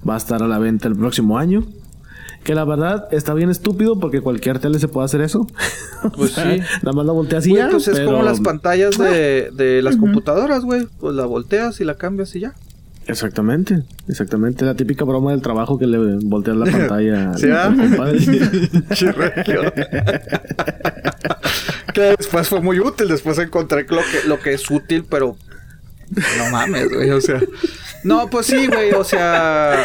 Va a estar a la venta el próximo año. Que la verdad está bien estúpido porque cualquier tele se puede hacer eso. Pues sí. Nada más la volteas y ya. pues es como las pantallas de, de las computadoras, güey. Pues la volteas y la cambias y ya. Exactamente, exactamente. La típica broma del trabajo que le volteas la pantalla ¿Sí, al- ah? al que después fue muy útil. Después encontré lo que, lo que es útil, pero. No mames, güey. O sea. No, pues sí, güey. O sea.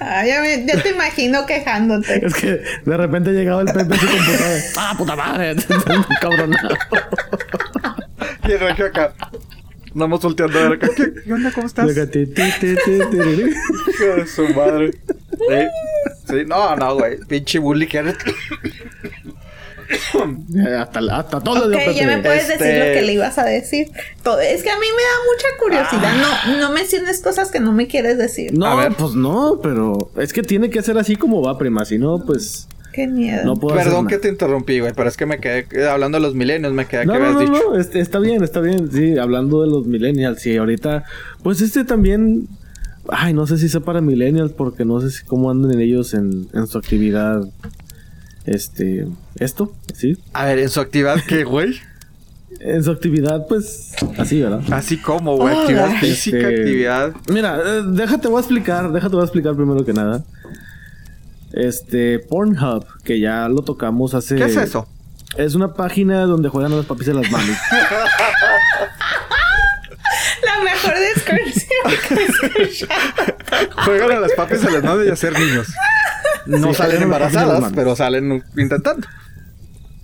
Ah, ya, me- ya te imagino quejándote. Es que de repente llegaba el Pepe a su computadora. ¡Ah, puta madre! Cabronado. Y acá. Andamos volteando a ver acá. ¿Qué, ¿Qué onda? ¿Cómo estás? Hijo de su madre. Sí. Sí, no, no, güey. Pinche bully que eres. Hasta, hasta todo Ok, le dio ya me puedes Este- decir lo que le ibas a decir. Todo. Es que a mí me da mucha curiosidad. Ah. No, no menciones cosas que no me quieres decir. No, A ver. pues no, pero es que tiene que ser así como va, prima. Si no, pues Qué miedo. no puedo Perdón que te interrumpí, güey. Pero es que me quedé eh, hablando de los milenios. Me quedé No, que no, habías no, dicho. no, este, está bien, está bien. Sí, hablando de los millennials, sí, ahorita, pues este también, ay, no sé si sea para millennials, porque no sé si cómo andan ellos en, en su actividad, este, esto, sí, A ver, en su actividad, ¿qué, güey? en su actividad, pues, así, ¿verdad? Así como, güey. Actividad física, Este, actividad. Mira, eh, déjate, voy a explicar, déjate, voy a explicar primero que nada. Este, Pornhub, que ya lo tocamos hace... ¿Qué es eso? Es una página donde juegan a las papis de las manos. La mejor descripción que he. Juegan a las papis a las manos y a ser niños. No Sí, salen embarazadas, pero salen intentando.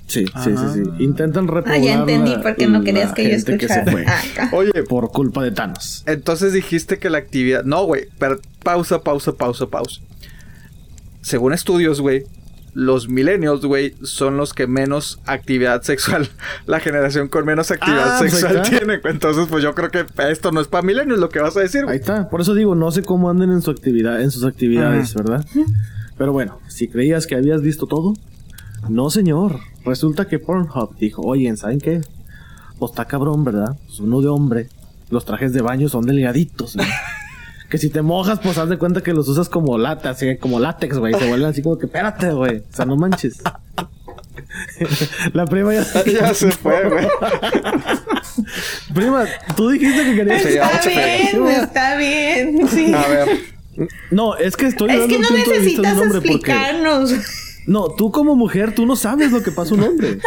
Sí, sí, sí, sí. Intentan Ah, repoblar ya entendí la- por qué no querías que yo gente que se escuchara. fue. Ah. Oye, por culpa de Thanos. entonces dijiste que la actividad. No, güey. Pero pausa, pausa, pausa, pausa. Según estudios, güey. Los millennials, güey, son los que menos actividad sexual, la generación con menos actividad Ah, pues sexual está. tiene. Entonces, pues yo creo que esto no es para millennials lo que vas a decir, Ahí está. Por eso digo, no sé cómo anden en su actividad, en sus actividades, ¿verdad? Pero bueno, si creías que habías visto todo, no señor. Resulta que Pornhub dijo, oye, ¿saben qué? Pues está cabrón, ¿verdad? Pues uno de hombre. Los trajes de baño son delgaditos, ¿no? que si te mojas, pues haz de cuenta que los usas como lata, así como látex, güey. Se vuelven así como que, espérate, güey. O sea, no manches. La prima ya Ya se fue, güey. Prima, tú dijiste que querías... Está bien, está bien. Sí. A ver. No, es que estoy Es que no necesitas porque... explicarnos. No, tú como mujer, tú no sabes lo que pasa a un hombre.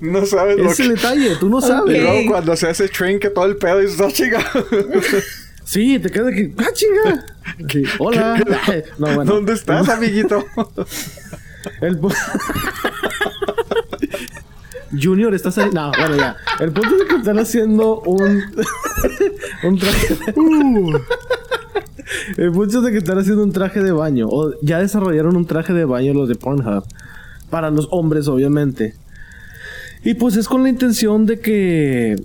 No sabes lo Ese es que. el detalle, tú no Y sabes. luego cuando se hace train que todo el pedo y dices, "Ah, chinga. Sí, te quedas aquí, ¡ah, chinga! Sí, Hola. No, bueno. ¿Dónde estás, amiguito? El Junior, ¿estás ahí? No, bueno, ya. El punto es que están haciendo un... un traje... El punto es de que están haciendo un traje de baño. O ya desarrollaron un traje de baño los de Pornhub. para los hombres, obviamente. Y pues es con la intención de que,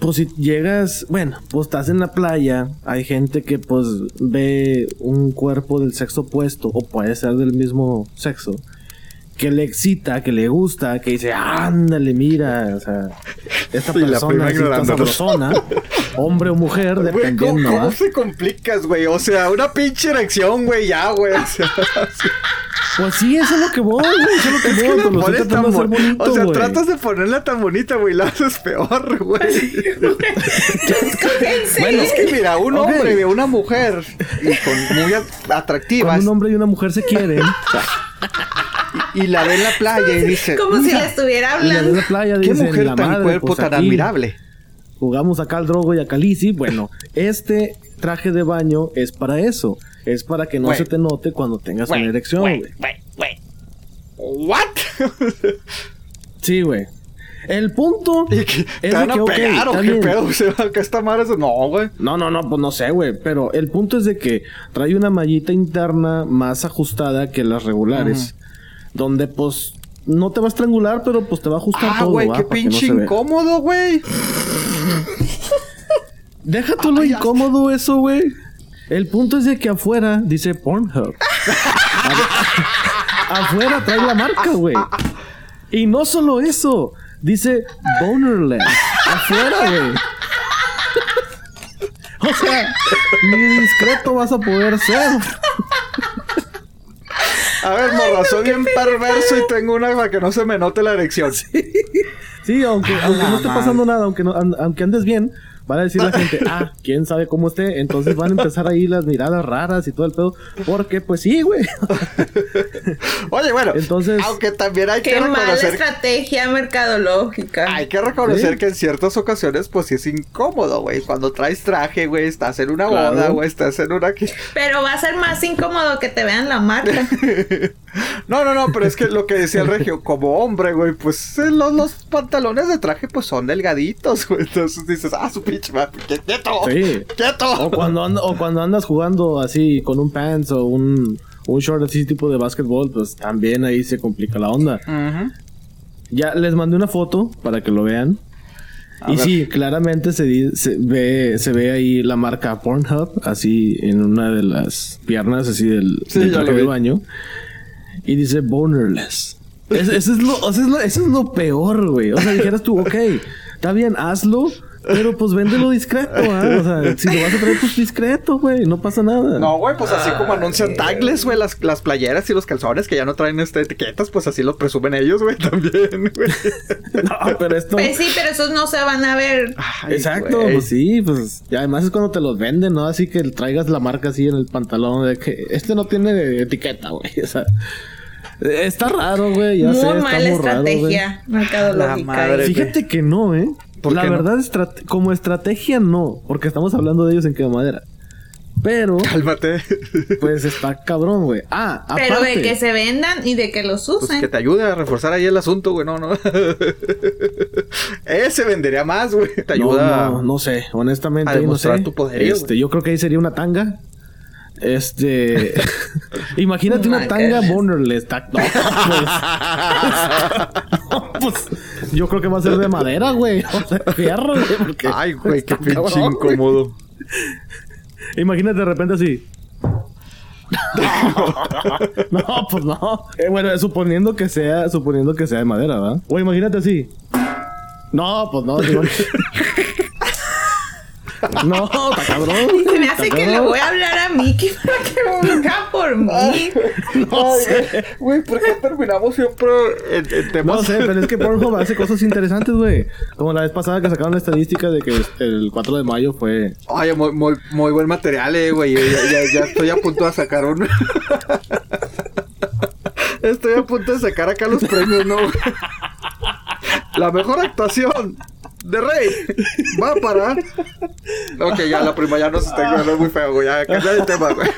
pues si llegas, bueno, pues estás en la playa, hay gente que pues ve un cuerpo del sexo opuesto o puede ser del mismo sexo. Que le excita, que le gusta, que dice, ándale, mira, o sea, esta Y la persona toda ignorándolo. sabrosona, hombre o mujer, ¿cómo, dependiendo, cómo ¿ah? se complicas, güey? O sea, una pinche erección, güey, ya, güey. O sea, Pues sí, eso es lo que voy, güey, eso es lo que es que voy, lo estoy tan hacer bonito, O sea, tratas de ponerla tan bonita, güey, la haces peor, güey. Bueno, es que mira, un hombre ve una mujer y con muy at- atractiva Cuando un hombre y una mujer se quieren, y la ve en la playa y dice, Como si "Mira, le estuviera y la de hablando. la playa qué dicen, mujer la tan madre, cuerpo pues, tan aquí admirable. Jugamos acá al Drogo y a Calici. Bueno, este traje de baño es para eso. Es para que no se te note cuando tengas una erección, güey. What? Sí, güey. El punto ¿Y que es ¿Te van a que, ok, pegar o qué pedo? O sea, que esta madre es... No, güey. No, no, no, pues no sé, güey. Pero el punto es de que trae una mallita interna más ajustada que las regulares. Donde, pues, no te va a estrangular, pero pues te va a ajustar Ah, todo, güey, ¿va? qué no pinche se vea. incómodo, güey. Deja tú lo incómodo eso, güey. El punto es de que afuera dice Pornhub. Afuera trae la marca, güey. Y no solo eso, dice Bonerless. Afuera, güey. O sea, ni discreto vas a poder ser. A ver, morra, soy bien perverso y tengo una para que no se me note la erección. Sí, aunque, aunque no esté madre. pasando nada, aunque, no, aunque andes bien, van a decir la gente, ah, quién sabe cómo esté. Entonces van a empezar ahí las miradas raras y todo el pedo. Porque, pues sí, güey. Oye, bueno, Entonces- aunque también hay que Qué mala reconocer estrategia mercadológica. Hay que reconocer ¿Sí? que en ciertas ocasiones, pues sí es incómodo, güey. Cuando traes traje, güey, estás en una Claro. boda, güey, estás en una. Pero va a ser más incómodo que te vean la marca. No, no, no, pero es que lo que decía el regio, como hombre, güey, pues eh, los, los pantalones de traje, pues son delgaditos, güey. Entonces dices, ah, su pinche madre, quieto, Sí. quieto. O cuando, and- o cuando andas jugando así con un pants o un, un short así tipo de básquetbol, pues también ahí se complica la onda. Ujú. Ya les mandé una foto para que lo vean. y sí, claramente se, di- se ve se ve ahí la marca Pornhub así en una de las piernas así del, Sí, del lo traje de baño y dice bonerless. Es- eso, es lo, o sea, es lo- eso es lo peor, güey. O sea, dijeras tú, ok, está bien, hazlo, pero pues véndelo discreto, ¿ah? O sea, si lo vas a traer, pues discreto, güey, no pasa nada. No, güey, pues así como anuncian tagles, güey, las, las playeras y los calzones que ya no traen este, etiquetas, pues así lo presumen ellos, güey, también, güey. No, pero esto. Pues sí, pero esos no se van a ver. Ay, Exacto, pues sí, pues. Y además es cuando te los venden, ¿no? Así que traigas la marca así en el pantalón de que este no tiene etiqueta, güey. O sea, está raro, güey. Ya muy sé, está mala muy raro, estrategia mercadológica. La madre. Fíjate que no, ¿eh? ¿Por la qué no? verdad, estrate- como estrategia no, porque estamos hablando de ellos en qué madera. Pero, Cálmate. pues está cabrón, güey. Ah, Pero aparte. de que se vendan y de que los Pues usen. que te ayude a reforzar ahí el asunto, güey. No, no. Ese vendería más, güey. Te No, ayuda. No, no sé, honestamente, a ahí no demostrar sé. tu poderío, Este, yo creo que ahí sería una tanga. Este, imagínate una tanga bonerless. ta- No, pues, no, pues, yo creo que va a ser de madera, güey. O sea, fierro, güey. porque Ay, güey, qué pinche cabrón, güey. incómodo. Imagínate de repente así. no, pues no. Eh, bueno, suponiendo que sea, suponiendo que sea de madera, ¿verdad? O imagínate así. No, pues no. No, está cabrón. Se me hace que le voy a hablar a Mickey para que venga por mí. No Ay, sé. Güey, ¿por qué terminamos siempre en, en temas? No sé, pero es que Pornhub hace cosas interesantes, güey. Como la vez pasada que sacaron la estadística de que el 4 de mayo fue... Oye, muy, muy, muy buen material, eh, güey. Ya, ya, ya estoy a punto de sacar un. estoy a punto de sacar acá los premios, ¿no? La mejor actuación de Rey va para. Ok, ya la prima ya nos está quedando muy feo, güey. Ya cambia de tema, güey.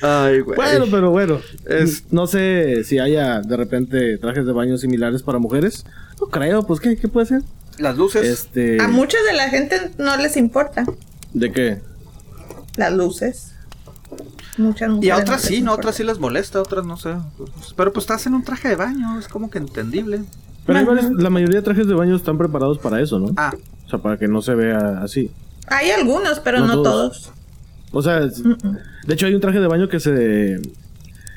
Ay, güey. Bueno, pero bueno. Es- No sé si haya de repente trajes de baño similares para mujeres. No creo, pues ¿qué, qué puede ser? Las luces. Este... A mucha de la gente no les importa ¿De qué? las luces. muchas Y mujeres. a otras sí, no, a otras sí les molesta, a otras no sé. Pero pues estás en un traje de baño, es como que entendible. Pero varios- la mayoría de trajes de baño están preparados para eso, ¿no? Ah, O sea, para que no se vea así. Hay algunos, pero No no, todos. todos. O sea, es- de hecho hay un traje de baño que se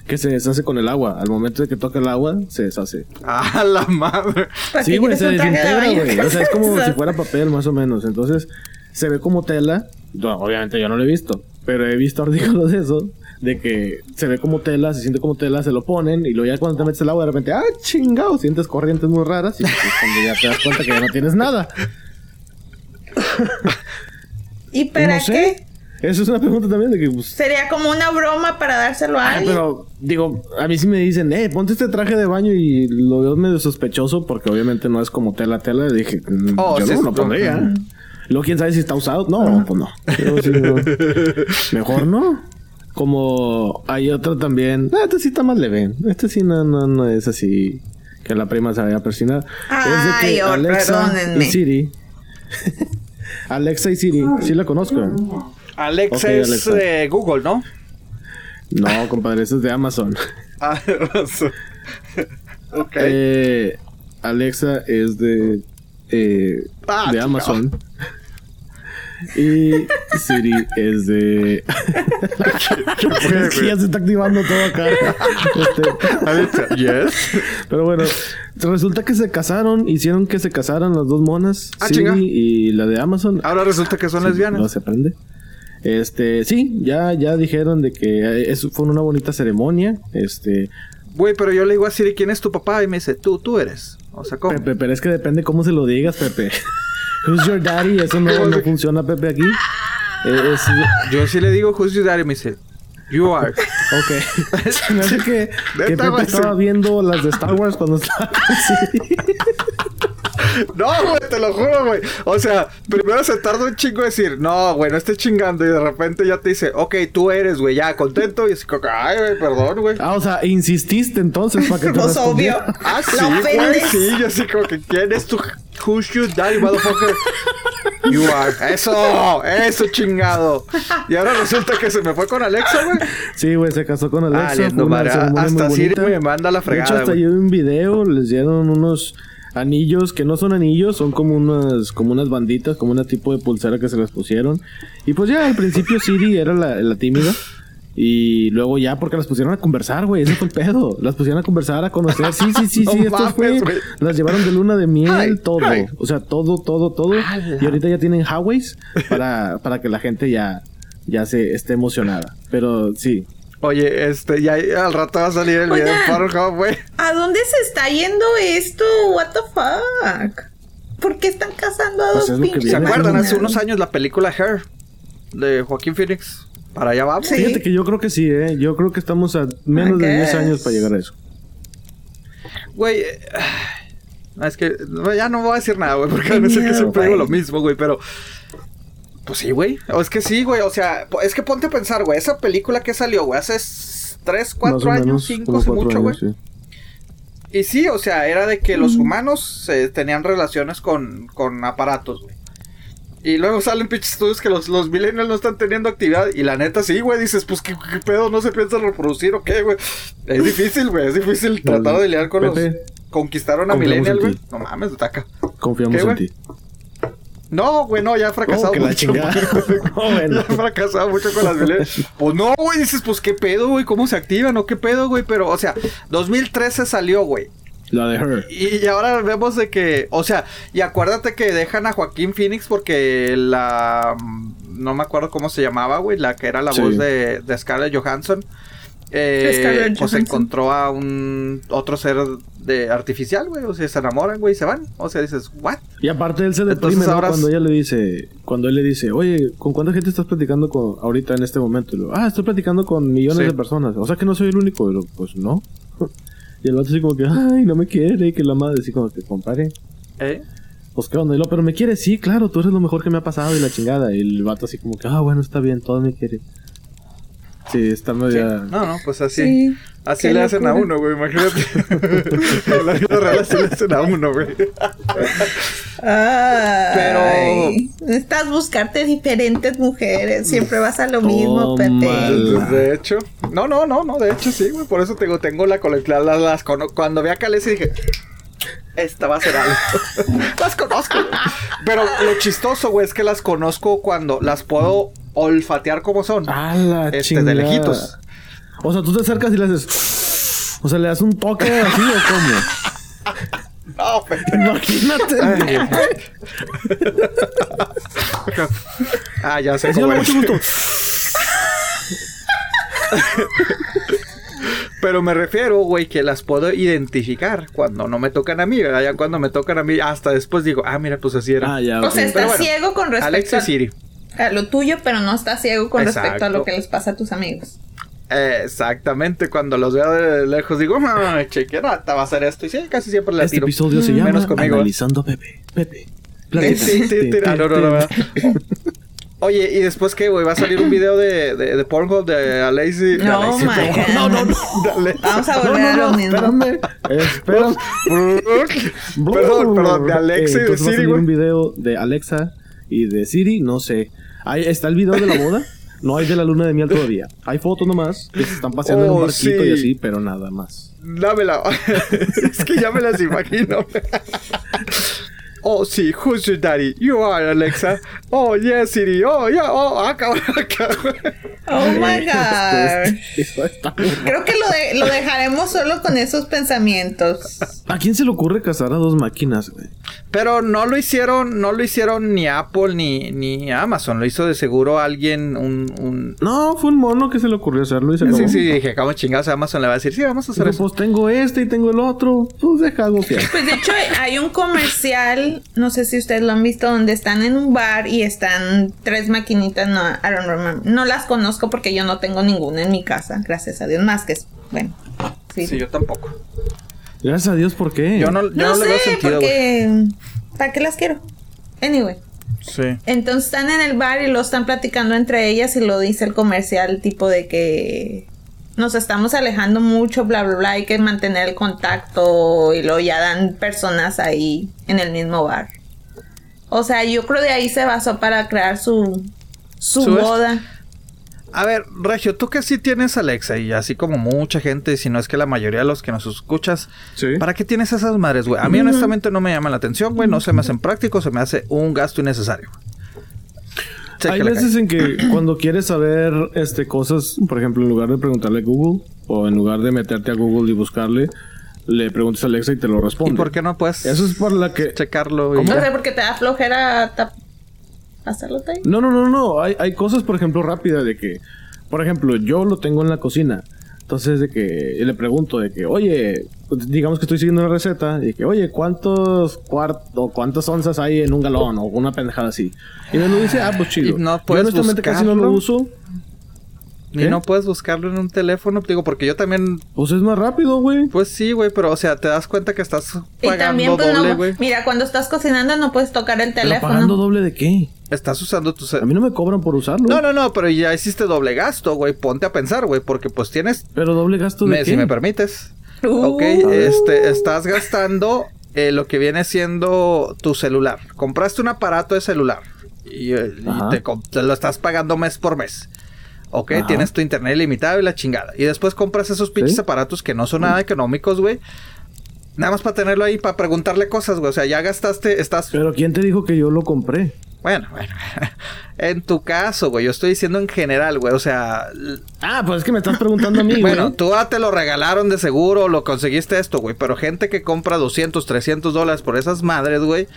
que se deshace con el agua. Al momento de que toca el agua, se deshace. a la madre. ¿Para Sí, qué güey, se desintegra, güey. O sea, es como si fuera papel, más o menos. Entonces, se ve como tela. No, obviamente yo no lo he visto, pero he visto artículos de eso. De que se ve como tela, se siente como tela, se lo ponen y luego ya cuando te metes el agua de repente, ah, chingado, sientes corrientes muy raras y pues, es cuando ya te das cuenta que ya no tienes nada. ¿Y para no sé. qué? Eso es una pregunta también de que, pues, Sería como una broma para dárselo a Ah, alguien. pero digo, a mí sí me dicen, eh, ponte este traje de baño y lo veo medio sospechoso porque obviamente no es como tela tela. Y dije, mm, Oh, yo sí no lo pondría. Luego, quién sabe si está usado. No, pues no. Yo sí, no. Mejor no. Como hay otro también. Ah, este sí está más leve. Este sí no, no, no es así que la prima se vaya a persinar. Ay, oh, perdónenme. y Siri. Alexa y Siri, sí la conozco. Alexa es Alexa. de Google, ¿no? No, compadre, eso es de Amazon. Ah. Eh, Alexa es de eh, Ah, de. Amazon. Y Siri es de. Es que ya se está activando todo acá. Este, yes. pero bueno, resulta que se casaron, hicieron que se casaran las dos monas, Ah, Siri chinga. y la de Amazon. Ahora resulta que son Sí, lesbianas. No se aprende. Este, sí, ya, ya dijeron de que eh, eso fue una bonita ceremonia. Este, Güey, pero yo le digo a Siri, ¿quién es tu papá? Y me dice, tú, tú eres. O sea, ¿cómo? Pepe, pero es que depende cómo se lo digas, Pepe. Who's your daddy? Eso no, no funciona, Pepe, aquí. Eh, es, Yo sí le digo, who's your daddy? Me dice, you are. ok. Se me hace que, que Pepe estaba viendo las de Star Wars cuando estaba Siri. No, güey, te lo juro, güey. O sea, primero se tarda un chingo decir, no, güey, no estés chingando. Y de repente ya te dice, ok, tú eres, güey, ya contento. Y así como, que, ay, güey, perdón, güey. Ah, o sea, insististe entonces para que te Pues obvio. Ah, sí, güey, sí. Yo así como que, ¿quién es tu who's your daddy, motherfucker? You are. Eso, eso chingado. Y ahora resulta que se me fue con Alexa, güey. Sí, güey, se casó con Alexa. Fue una madre. Hasta Siri me manda la De hecho, fregada, hasta güey. yo vi un video, les dieron unos anillos que no son anillos, son como unas, como unas banditas, como una tipo de pulsera que se les pusieron. Y pues ya al principio Siri era la, la tímida. Y luego ya, porque las pusieron a conversar, güey. Ese fue el pedo. Las pusieron a conversar, a conocer. Sí, sí, sí, No sí. esto fue. Las llevaron de luna de miel, Ay, todo. ay. O sea, todo, todo, todo. Y ahorita ya tienen highways para, para que la gente ya, ya se esté emocionada. Pero sí, Oye, este, ya al rato va a salir el video de Oigan. Pornhub, güey. ¿A dónde se está yendo esto? What the fuck? ¿Por qué están casando a Pues dos pinches ¿Se acuerdan? Hace unos años la película Hair de Joaquín Phoenix. Para allá vamos. Sí. Fíjate que yo creo que sí, ¿eh? Yo creo que estamos a menos de 10 guess. años para llegar a eso. Güey, eh, es que ya no voy a decir nada, güey, porque a decir que siempre digo lo mismo, güey, pero. Pues sí, güey. O es que sí, güey. O sea, es que ponte a pensar, güey. Esa película que salió, güey, hace 3, 4 Más o años, menos, 5, como hace cuatro mucho, güey. sí. Y sí, o sea, era de que los humanos eh, tenían relaciones con, con aparatos, güey. Y luego salen pinches estudios que los, los millennials no están teniendo actividad. Y la neta, sí, güey, dices, pues, ¿qué, qué pedo? ¿No se piensa reproducir o qué, güey? Es difícil, güey, es difícil tratar de lidiar con los... Conquistar a confiamos millennial, en güey. No mames, taca. Confiamos ¿Qué, en ti. No, güey, no, ya he fracasado Oh, que la mucho. Oh, bueno. Ya he fracasado mucho con las millennials. Pues no, güey, dices, pues, ¿qué pedo, güey? ¿Cómo se activan o qué pedo, güey? Pero, o sea, 2013 salió, güey. La de Her. Y ahora vemos de que, o sea, y acuérdate que dejan a Joaquín Phoenix porque la, mm, no me acuerdo cómo se llamaba, güey, la que era la Sí. voz de, de Scarlett Johansson, eh, pues encontró a un otro ser de artificial, güey, o sea, se enamoran, güey, y se van, o sea, dices, what? Y aparte él se Entonces deprime cuando ella le dice, cuando él le dice, oye, ¿con cuánta gente estás platicando con ahorita en este momento? Y luego, ah, estoy platicando con millones Sí. de personas. O sea que no soy el único. Y luego, pues no. Y el vato así como que, ay, no me quiere, que la madre así como que, compadre, ¿Eh? pues qué onda. Y luego, pero me quiere, sí, claro, tú eres lo mejor que me ha pasado y la chingada. Y el vato así como que, ah, bueno, está bien, todo me quiere. Sí, está Sí. media... No, no, pues así. Sí. Así Qué le hacen a uno, güey, imagínate. en la vida real así le hacen a uno, güey. Ay. Pero, Necesitas buscarte diferentes mujeres. Siempre vas a lo mismo, Pepe. Tómala. De hecho, no, no, no, no, de hecho sí, güey. Por eso tengo, tengo la colección. Las, las cono- cuando vi a Calesi dije, esta va a ser algo. las conozco. güey. Pero lo chistoso, güey, es que las conozco cuando las puedo olfatear como son. A la este, chingada. de lejitos. O sea, tú te acercas y le haces. O sea, le das un toque así o cómo. No, Pepe. Imagínate. Ah, ya sé cómo es. gusto. Pero me refiero, güey, que las puedo identificar cuando no me tocan a mí, ¿verdad? Ya cuando me tocan a mí, hasta después digo, ah, mira, pues así era. Ah, ya. O sea, estás bueno, ciego con respecto Alex y a, Siri. A lo tuyo, pero no estás ciego con respecto a lo Exacto. que les pasa a tus amigos. Eh, exactamente, cuando los veo de lejos digo, cheque, rata, va a hacer esto. Y sí, casi siempre le Este tiro. episodio se llama Menos conmigo. Analizando a Pepe. Pepe. Sí, sí, sí, sí. Ah, no, no, no. Oye, ¿y después qué, güey? ¿Va a salir un video de, de, de Pornhub de Alexi? de No. No, no, no. Dale. Vamos a No, volver a lo mismo. espérame. Espérame. perdón, perdón, de Alexi Eh, de a Siri, güey. un video de Alexa y de Siri, no sé. Ahí está el video de la boda. No hay de la luna de miel todavía. Hay fotos nomás que se están paseando en un Oh, barquito sí. y así, pero nada más. Dámela. es que ya me las imagino. Oh, sí, who's your daddy? You are Alexa. Oh, yes, Siri. Oh, yeah. Oh, acá, acá. Oh my god. Creo que lo, de- lo dejaremos solo con esos pensamientos. ¿A quién se le ocurre casar a dos máquinas, güey? Pero no lo hicieron, no lo hicieron ni Apple ni, ni Amazon. Lo hizo de seguro alguien, un... un... No, fue un mono que se le ocurrió hacerlo y se. Sí, sí, dije, ¿cómo chingados Amazon le va a decir? Sí, vamos a hacer Dijo, eso. pues tengo este y tengo el otro. Pues deja algo fiel. Pues de hecho hay un comercial, no sé si ustedes lo han visto, donde están en un bar y están tres maquinitas, no, I don't remember. No las conozco porque yo no tengo ninguna en mi casa, gracias a Dios, más que, bueno, sí. Sí, yo tampoco. Gracias a Dios, ¿por qué? Yo no, yo no, no, le veo sé, sentido, porque, ¿para qué las quiero? Anyway. Sí. Entonces están en el bar y lo están platicando entre ellas y lo dice el comercial tipo de que nos estamos alejando mucho, bla, bla, bla, hay que mantener el contacto y luego ya dan personas ahí en el mismo bar. O sea, yo creo de ahí se basó para crear su, su, Su boda. A ver, Regio, tú que sí tienes Alexa y así como mucha gente, si no es que la mayoría de los que nos escuchas, Sí. ¿para qué tienes esas madres, güey? A mí honestamente no me llama la atención, güey, no se me hacen prácticos, se me hace un gasto innecesario. Hay veces cae. en que cuando quieres saber este cosas, por ejemplo, en lugar de preguntarle a Google o en lugar de meterte a Google y buscarle, le preguntas a Alexa y te lo ¿Y responde. por qué no puedes Eso es por la que checarlo? y No sé, porque te da flojera hacerlo ahí. No, no, no, no, hay, hay cosas, por ejemplo, rápidas de que, por ejemplo, yo lo tengo en la cocina. Entonces de que le pregunto de que, oye, pues, digamos que estoy siguiendo una receta, y de que, oye, ¿cuántos cuart o cuántas onzas hay en un galón? O una pendejada así. Y me lo dice, ah, pues chido. Y no Yo puedes honestamente casi no lo buscarlo. uso. Y no puedes buscarlo en un teléfono, digo, porque yo también, Pues es más rápido, güey. pues sí, güey, pero o sea, te das cuenta que estás Y pagando también, pues doble, no, güey. mira, cuando estás cocinando no puedes tocar el ¿Pero pagando teléfono. doble de qué? Estás usando tu... ce- A mí no me cobran por usarlo. No, no, no, pero ya hiciste doble gasto, güey. Ponte a pensar, güey, porque pues tienes Pero doble gasto de Me- qué? si me permites. Uh. Ok, este, estás gastando eh, lo que viene siendo tu celular. Compraste un aparato de celular y, eh, y te, te lo estás pagando mes por mes. Ok, Ajá. tienes tu internet ilimitado y la chingada. Y después compras esos pinches Sí. aparatos que no son nada económicos, güey. Nada más para tenerlo ahí, para preguntarle cosas, güey. O sea, ya gastaste, estás... Pero ¿quién te dijo que yo lo compré? Bueno, bueno. en tu caso, güey. Yo estoy diciendo en general, güey. O sea, Ah, pues es que me estás preguntando a mí, Bueno, güey. tú ah, te lo regalaron de seguro, lo conseguiste esto, güey. Pero gente que compra 200, 300 dólares por esas madres, güey.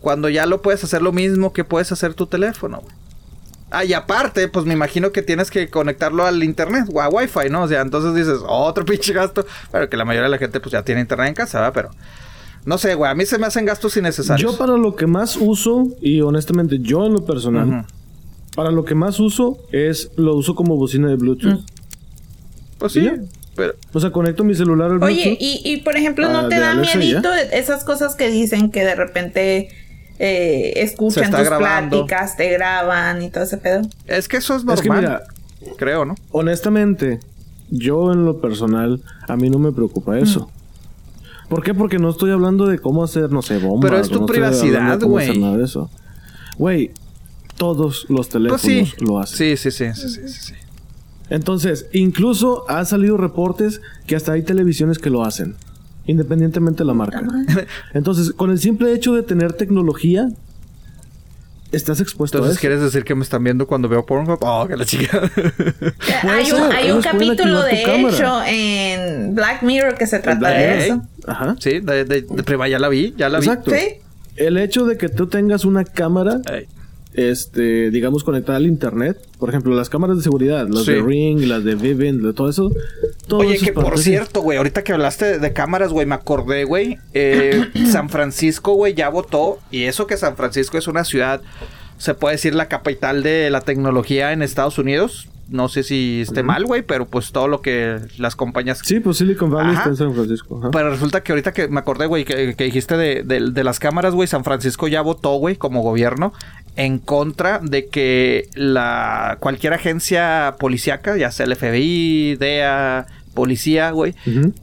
Cuando ya lo puedes hacer lo mismo que puedes hacer tu teléfono, güey. Ah, y aparte, pues me imagino que tienes que conectarlo al internet o a Wi-Fi, ¿no? O sea, entonces dices, otro pinche gasto. Pero que la mayoría de la gente, pues ya tiene internet en casa, ¿verdad? Pero no sé, güey. A mí se me hacen gastos innecesarios. Yo para lo que más uso, y honestamente yo en lo personal, para lo que más uso es, lo uso como bocina de Bluetooth. Pues sí, pero. O sea, conecto mi celular al Bluetooth. Oye, y, y por ejemplo, ¿no Ah, te da Alexa miedito esas cosas que dicen que de repente eh, escuchan tus grabando. pláticas, te graban y todo ese pedo? Es que eso es Es que normal. mira, Creo, ¿no? honestamente, yo en lo personal, a mí no me preocupa eso. ¿Por qué? Porque no estoy hablando de cómo hacer, no sé, bombas. Pero es tu o no privacidad, cómo hacer güey. nada de eso. Güey, todos los Pues teléfonos sí. lo hacen. Sí, sí, sí, sí, sí, sí, sí. Entonces, incluso ha salido reportes que hasta hay televisiones que lo hacen, independientemente de la marca. Entonces, con el simple hecho de tener tecnología, estás expuesto Entonces, a eso. ¿quieres decir que me están viendo cuando veo Pornhub? Oh, que la chica. Hay un, hay un capítulo de cámara. hecho en Black Mirror que se trata de eso. Ajá. Sí, de, de, de prima, ya la vi, ya la vi. Exacto. Sí. El hecho de que tú tengas una cámara. Este, digamos, conectada al internet, por ejemplo, las cámaras de seguridad, las Sí. de Ring, las de Vivint, de todo eso, todo Oye, eso que por cierto, güey, ahorita que hablaste de, de cámaras, güey, me acordé, güey. eh, San Francisco, güey, ya votó. Y eso que San Francisco es una ciudad, se puede decir, la capital de la tecnología en Estados Unidos. No sé si esté mal, güey, pero pues todo lo que las compañías Sí, pues Silicon Valley Ajá. está en San Francisco. ajá. Pero resulta que ahorita que me acordé, güey, que, que dijiste de, de- de las cámaras, güey, San Francisco ya votó, güey, como gobierno en contra de que la cualquier agencia policíaca, ya sea el FBI, DEA, policía, güey,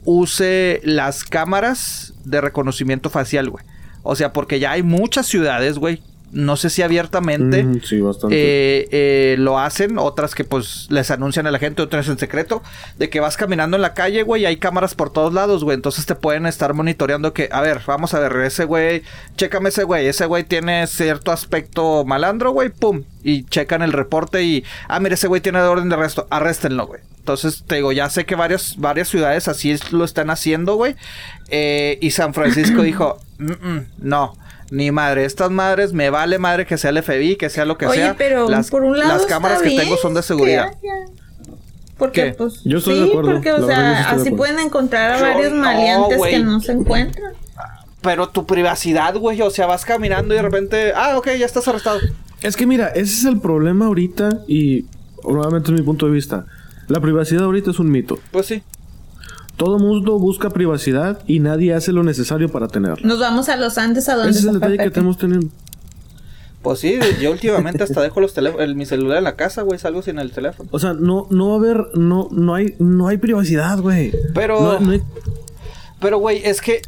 use las cámaras de reconocimiento facial, güey. O sea, porque ya hay muchas ciudades, güey, no sé si abiertamente, Mm, sí, eh, eh, lo hacen, otras que pues les anuncian a la gente, otras en secreto, de que vas caminando en la calle, güey, y hay cámaras por todos lados, güey, entonces te pueden estar monitoreando que, a ver, vamos a ver, ese güey, chécame ese güey, ese güey tiene cierto aspecto malandro, güey, pum, y checan el reporte y, ah, mira, ese güey tiene orden de arresto, arréstenlo, güey. Entonces, te digo, ya sé que varias, varias ciudades así es- lo están haciendo, güey. Eh, y San Francisco dijo, "Mm, mm, no, ni madre, estas madres me vale madre que sea el FBI, que sea lo que Oye, sea. pero las, por un lado las cámaras está que tengo son de seguridad. Porque, ¿Qué? pues. Yo estoy sí, de acuerdo, porque, o sea, así pueden encontrar a Yo varios maleantes que no se encuentran. Pero tu privacidad, güey, o sea, vas caminando y de repente, ah, ok, ya estás arrestado. Es que mira, ese es el problema ahorita y nuevamente es mi punto de vista. La privacidad ahorita es un mito. Pues sí. Todo mundo busca privacidad y nadie hace lo necesario para tenerla. Nos vamos a los Andes a donde Ese es el detalle que tenemos teniendo. Pues sí, yo últimamente hasta dejo los el- mi celular en la casa, güey, salgo sin el teléfono. O sea, no, no va a haber, no, no hay, no hay privacidad, güey. Pero- No- no hay- Pero, güey, es que,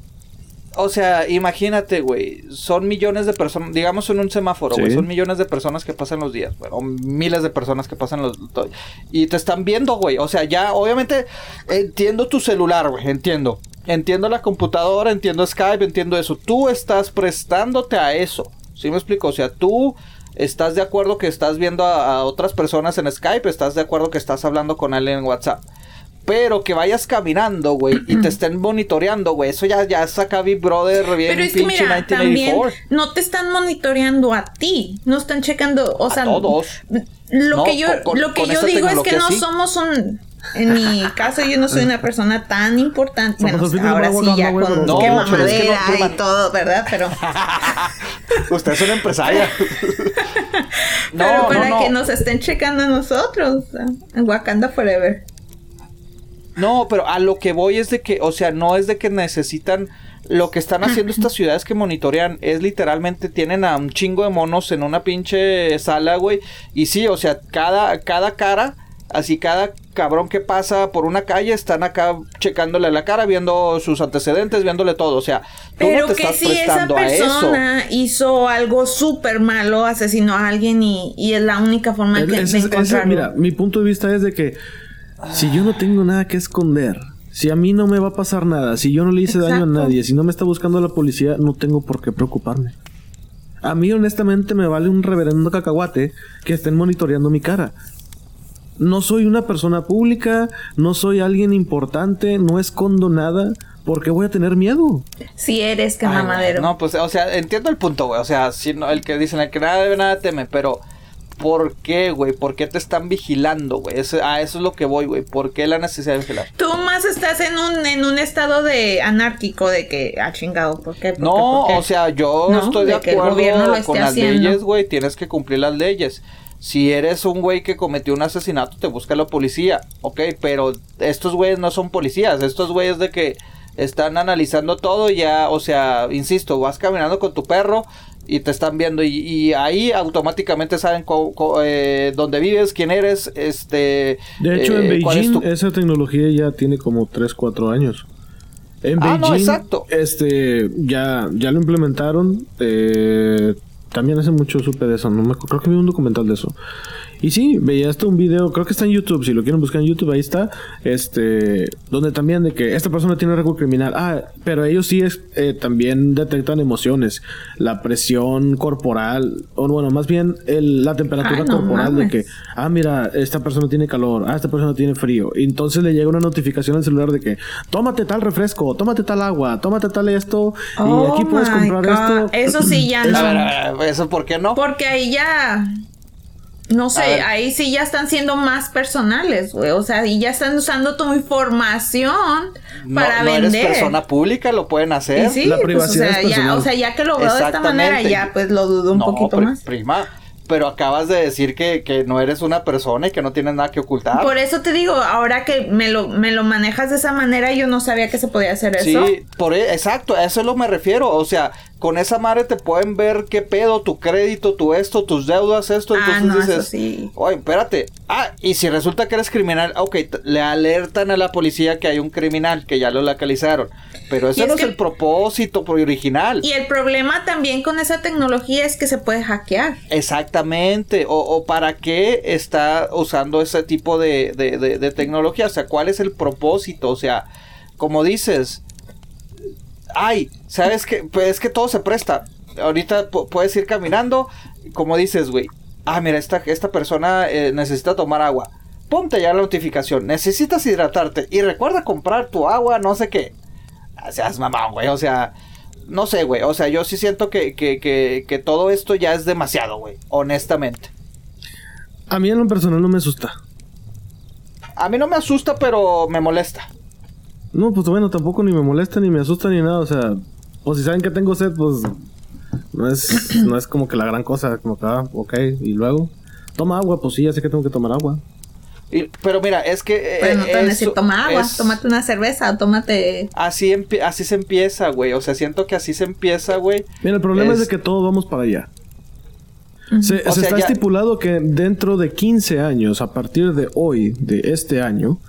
o sea, imagínate, güey, son millones de personas, digamos en un semáforo, güey, Sí. son millones de personas que pasan los días, güey, o miles de personas que pasan los... Y te están viendo, güey, o sea, ya, obviamente, entiendo tu celular, güey, entiendo. Entiendo la computadora, entiendo Skype, entiendo eso. Tú estás prestándote a eso. ¿Sí me explico? O sea, tú estás de acuerdo que estás viendo a, a otras personas en Skype, estás de acuerdo que estás hablando con alguien en WhatsApp. Pero que vayas caminando, güey, y te estén monitoreando, güey. Eso ya, ya saca Big Brother bien Pero es que pinche mira, también 1984. no te están monitoreando a ti, no están checando, o A sea, todos. Lo No, que yo, con- lo que yo digo es que no sí. somos un, en mi caso yo no soy una persona tan importante, bueno, ahora sí ya con No, quema pero es que no, madera prima. y todo, ¿verdad? Pero, Usted es una empresaria. pero para que nos estén checando a nosotros, en Wakanda Forever. No, pero a lo que voy es de que, o sea, no es de que necesitan. Lo que están haciendo estas ciudades que monitorean es literalmente tienen a un chingo de monos en una pinche sala, güey. Y sí, o sea, cada, cada cara, así cada cabrón que pasa por una calle están acá checándole la cara, viendo sus antecedentes, viéndole todo. O sea, tú Pero no te que estás si esa prestando a eso. persona hizo algo súper malo, asesinó a alguien y, y es la única forma Es- que, ese- de ese- encontrarlo. mira, mi punto de vista es de que si yo no tengo nada que esconder, si a mí no me va a pasar nada, si yo no le hice daño a nadie, si no me está buscando la policía, no tengo por qué preocuparme. A mí honestamente me vale un reverendo cacahuate que estén monitoreando mi cara. No soy una persona pública, no soy alguien importante, no escondo nada, ¿por qué voy a tener miedo? Si eres que mamadero. No, pues, o sea, entiendo el punto, güey. O sea, si no, el que dicen, el que nada debe, nada teme, pero ¿por qué, güey? ¿Por qué te están vigilando, güey? A eso es lo que voy, güey. ¿Por qué la necesidad de vigilar? Tú más estás en un, en un estado de anárquico de que, ah, chingado, ¿por qué? ¿Por qué? No, ¿Por qué? o sea, yo No, estoy de, de que el acuerdo con las haciendo. leyes, güey. Tienes que cumplir las leyes. Si eres un güey que cometió un asesinato, te busca la policía. Ok, pero estos güeyes no son policías. Estos güeyes de que están analizando todo y ya, o sea, insisto, vas caminando con tu perro y te están viendo y, y ahí automáticamente saben eh, dónde vives, quién eres, este... De hecho, eh, en es Beijing tu- esa tecnología ya tiene como 3, 4 años. En Ah, no, Beijing, exacto. este, ya, ya lo implementaron. eh, también hace mucho supe de eso. No me, creo que vi un documental de eso. Y sí, veía hasta un video, creo que está en YouTube, si lo quieren buscar en YouTube, ahí está, este, donde también de que esta persona tiene récord criminal. Ah, pero ellos sí es, eh, también detectan emociones, la presión corporal, o bueno, más bien el- la temperatura Ay, no corporal de mames. que, ah, mira, esta persona tiene calor, ah, esta persona tiene frío. Y entonces le llega una notificación al celular de que, tómate tal refresco, tómate tal agua, tómate tal esto, Oh y aquí puedes comprar God. esto. Eso sí ya A ver, no. a ver, ¿Eso por qué no? Porque ahí ya. No sé, ahí sí ya están siendo más personales, güey. O sea, y ya están usando tu información No, para no vender. eres persona pública, lo pueden hacer. Y sí, La pues, o privacidad sea, es ya, o sea, ya que lo veo de esta manera, ya pues lo dudo un No, poquito pri- más. Prima, pero acabas de decir que, que no eres una persona y que no tienes nada que ocultar. Por eso te digo, ahora que me lo, me lo manejas de esa manera, yo no sabía que se podía hacer eso. Sí, por e- exacto, a eso es lo me refiero. O sea, con esa madre te pueden ver qué pedo, tu crédito, tu esto, tus deudas, esto. Ah, Entonces no, eso dices, sí. oye, espérate. Ah, y si resulta que eres criminal, ok, le alertan a la policía que hay un criminal, que ya lo localizaron. Pero ese es no es el propósito original. Y el problema también con esa tecnología es que se puede hackear. Exactamente, o, para qué está usando ese tipo de, tecnología, o sea, cuál es el propósito, o sea, como dices, ay, sabes que, pues es que todo se presta, ahorita pu- puedes ir caminando, como dices, güey, ah, mira, esta, esta persona eh, necesita tomar agua, ponte ya la notificación, necesitas hidratarte y recuerda comprar tu agua, no sé qué, Ah, seas mamá, güey, o sea... No sé, güey. O sea, yo sí siento que, que, que, que todo esto ya es demasiado, güey. Honestamente. A mí en lo personal no me asusta. A mí no me asusta, pero me molesta. No, pues bueno, tampoco ni me molesta, ni me asusta, ni nada. O sea, o si saben que tengo sed, pues no es, no es como que la gran cosa. Como que, ah, ok, y luego, toma agua, pues sí, ya sé que tengo que tomar agua. Y- pero mira, es que... eh, Pero no te van a decir, eso toma agua, es- tómate una cerveza, o tómate... Así, así se empieza, güey. O sea, siento que así se empieza, güey. Mira, el problema es, Es- de que todos vamos para allá. Se, O se sea, está ya- estipulado que dentro de 15 años, a partir de hoy, de este año,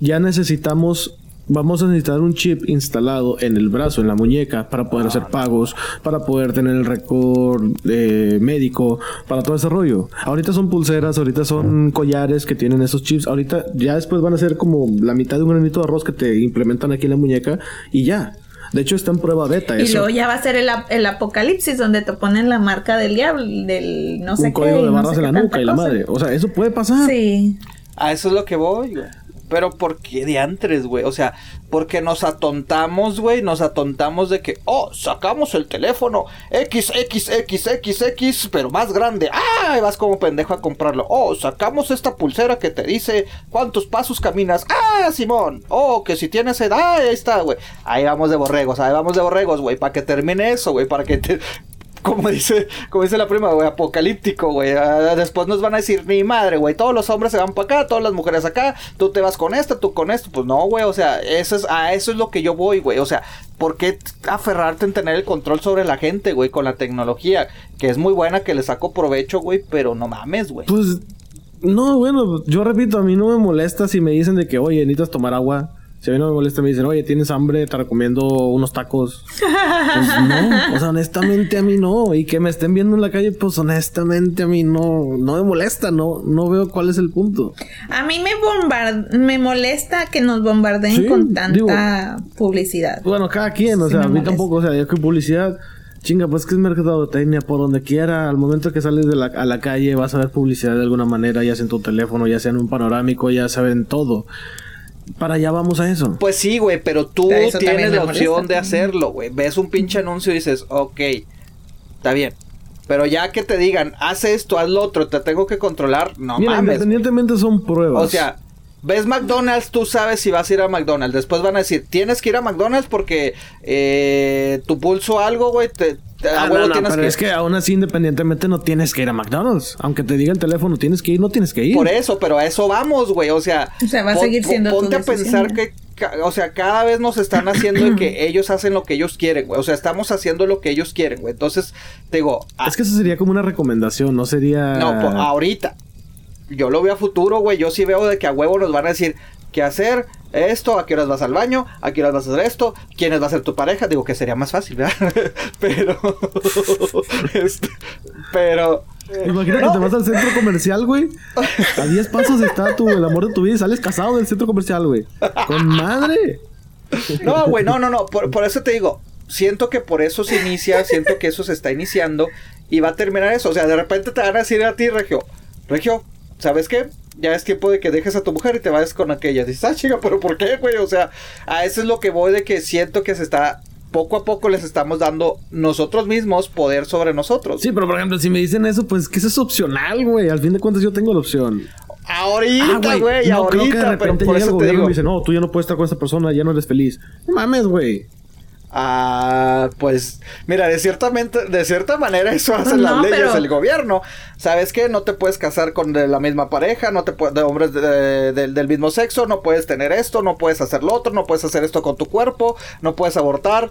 ya necesitamos, vamos a necesitar un chip instalado en el brazo, en la muñeca, para poder hacer pagos, para poder tener el récord eh, médico, para todo ese rollo. Ahorita son pulseras, ahorita son collares que tienen esos chips, ahorita ya después van a ser como la mitad de un granito de arroz que te implementan aquí en la muñeca y ya. De hecho, está en prueba beta Y eso. luego ya va a ser el, ap- el apocalipsis donde te ponen la marca del diablo, del no sé un qué. código y de no barras sé en la nuca y la cosa. madre. O sea, eso puede pasar. Sí. A eso es lo que voy, güey. Pero ¿por qué diantres, güey? O sea, porque nos atontamos, güey. Nos atontamos de que, oh, sacamos el teléfono XXXXX, pero más grande. ¡Ah! Y vas como pendejo a comprarlo. Oh, sacamos esta pulsera que te dice cuántos pasos caminas. ¡Ah, Simón! Oh, que si tienes edad, ahí está, güey. Ahí vamos de borregos, ahí vamos de borregos, güey. Para que termine eso, güey. Para que te... Como dice, como dice la prima, apocalíptico, güey. Ah, después nos van a decir, ni madre, güey. Todos los hombres se van para acá, todas las mujeres acá. Tú te vas con esta, tú con esto. Pues no, güey. O sea, eso es, a eso es lo que yo voy, güey. O sea, ¿por qué aferrarte en tener el control sobre la gente, güey? Con la tecnología, que es muy buena, que le saco provecho, güey. Pero no mames, güey. Pues, no, bueno, yo repito, a mí no me molesta si me dicen de que, oye, necesitas tomar agua. Si a mí no me molesta, me dicen, oye, tienes hambre, te recomiendo unos tacos. Pues no, o sea, honestamente a mí no. Y que me estén viendo en la calle, pues honestamente a mí no, no me molesta, no, no veo cuál es el punto. A mí me bombard me molesta que nos bombardeen Sí, con tanta digo- publicidad. Bueno, cada quien, o Sí sea, a mí molesta. tampoco, o sea, yo que publicidad, chinga, pues que es mercadotecnia, por donde quiera, al momento que sales de la, a la calle vas a ver publicidad de alguna manera, ya sea en tu teléfono, ya sea en un panorámico, ya saben todo. Para allá vamos a eso. Pues sí, güey, pero tú Eso tienes la opción de hacerlo, güey. Ves un pinche anuncio y dices, ok, está bien. Pero ya que te digan, haz esto, haz lo otro, te tengo que controlar, no Mira, mames. independientemente son pruebas. O sea, ves McDonald's, tú sabes si vas a ir a McDonald's. Después van a decir, tienes que ir a McDonald's porque eh, tu pulso algo, güey, te, Ah, no, pero que es que aún así, independientemente, no tienes que ir a McDonald's. Aunque te diga el teléfono, tienes que ir, no tienes que ir. Por eso, pero a eso vamos, güey. O sea, O sea, va a seguir siendo ponte a pensar ¿no? que, o sea, cada vez nos están haciendo de que ellos hacen lo que ellos quieren, güey. O sea, estamos haciendo lo que ellos quieren, güey. Entonces, te digo, ah, Es que eso sería como una recomendación, no sería. no, po- ahorita. Yo lo veo a futuro, güey. Yo sí veo de que a huevo nos van a decir qué hacer. esto, a qué horas vas al baño, a qué horas vas a hacer esto, quiénes va a ser tu pareja, digo que sería más fácil, ¿verdad? pero, este, pero, eh, Imagina que te vas al centro comercial, güey. A 10 pasos está tu, el amor de tu vida y sales casado del centro comercial, güey. Con madre. No, güey, no, no, no. Por, por eso te digo, siento que por eso se inicia, siento que eso se está iniciando y va a terminar eso. O sea, de repente te van a decir a ti, Regio, Regio, ¿sabes qué? Ya es tiempo de que dejes a tu mujer y te vayas con aquella. Dices, ah, chica, pero ¿por qué, güey? O sea, a eso es lo que voy de que siento que se está. Poco a poco les estamos dando nosotros mismos poder sobre nosotros. Sí, pero por ejemplo, si me dicen eso, pues que eso es opcional, güey. Al fin de cuentas, yo tengo la opción. Ahorita, Ah, güey, no creo que de ahorita, pero por el eso te gobierno y digo. me dice, no, tú ya no puedes estar con esa persona, ya no eres feliz. No mames, güey. Ah, pues mira, de cierta, de cierta manera eso hace No, las leyes pero- del gobierno. ¿Sabes qué? No te puedes casar con de la misma pareja, no te puedes de hombres de- de- del mismo sexo, no puedes tener esto, no puedes hacer lo otro, no puedes hacer esto con tu cuerpo, no puedes abortar.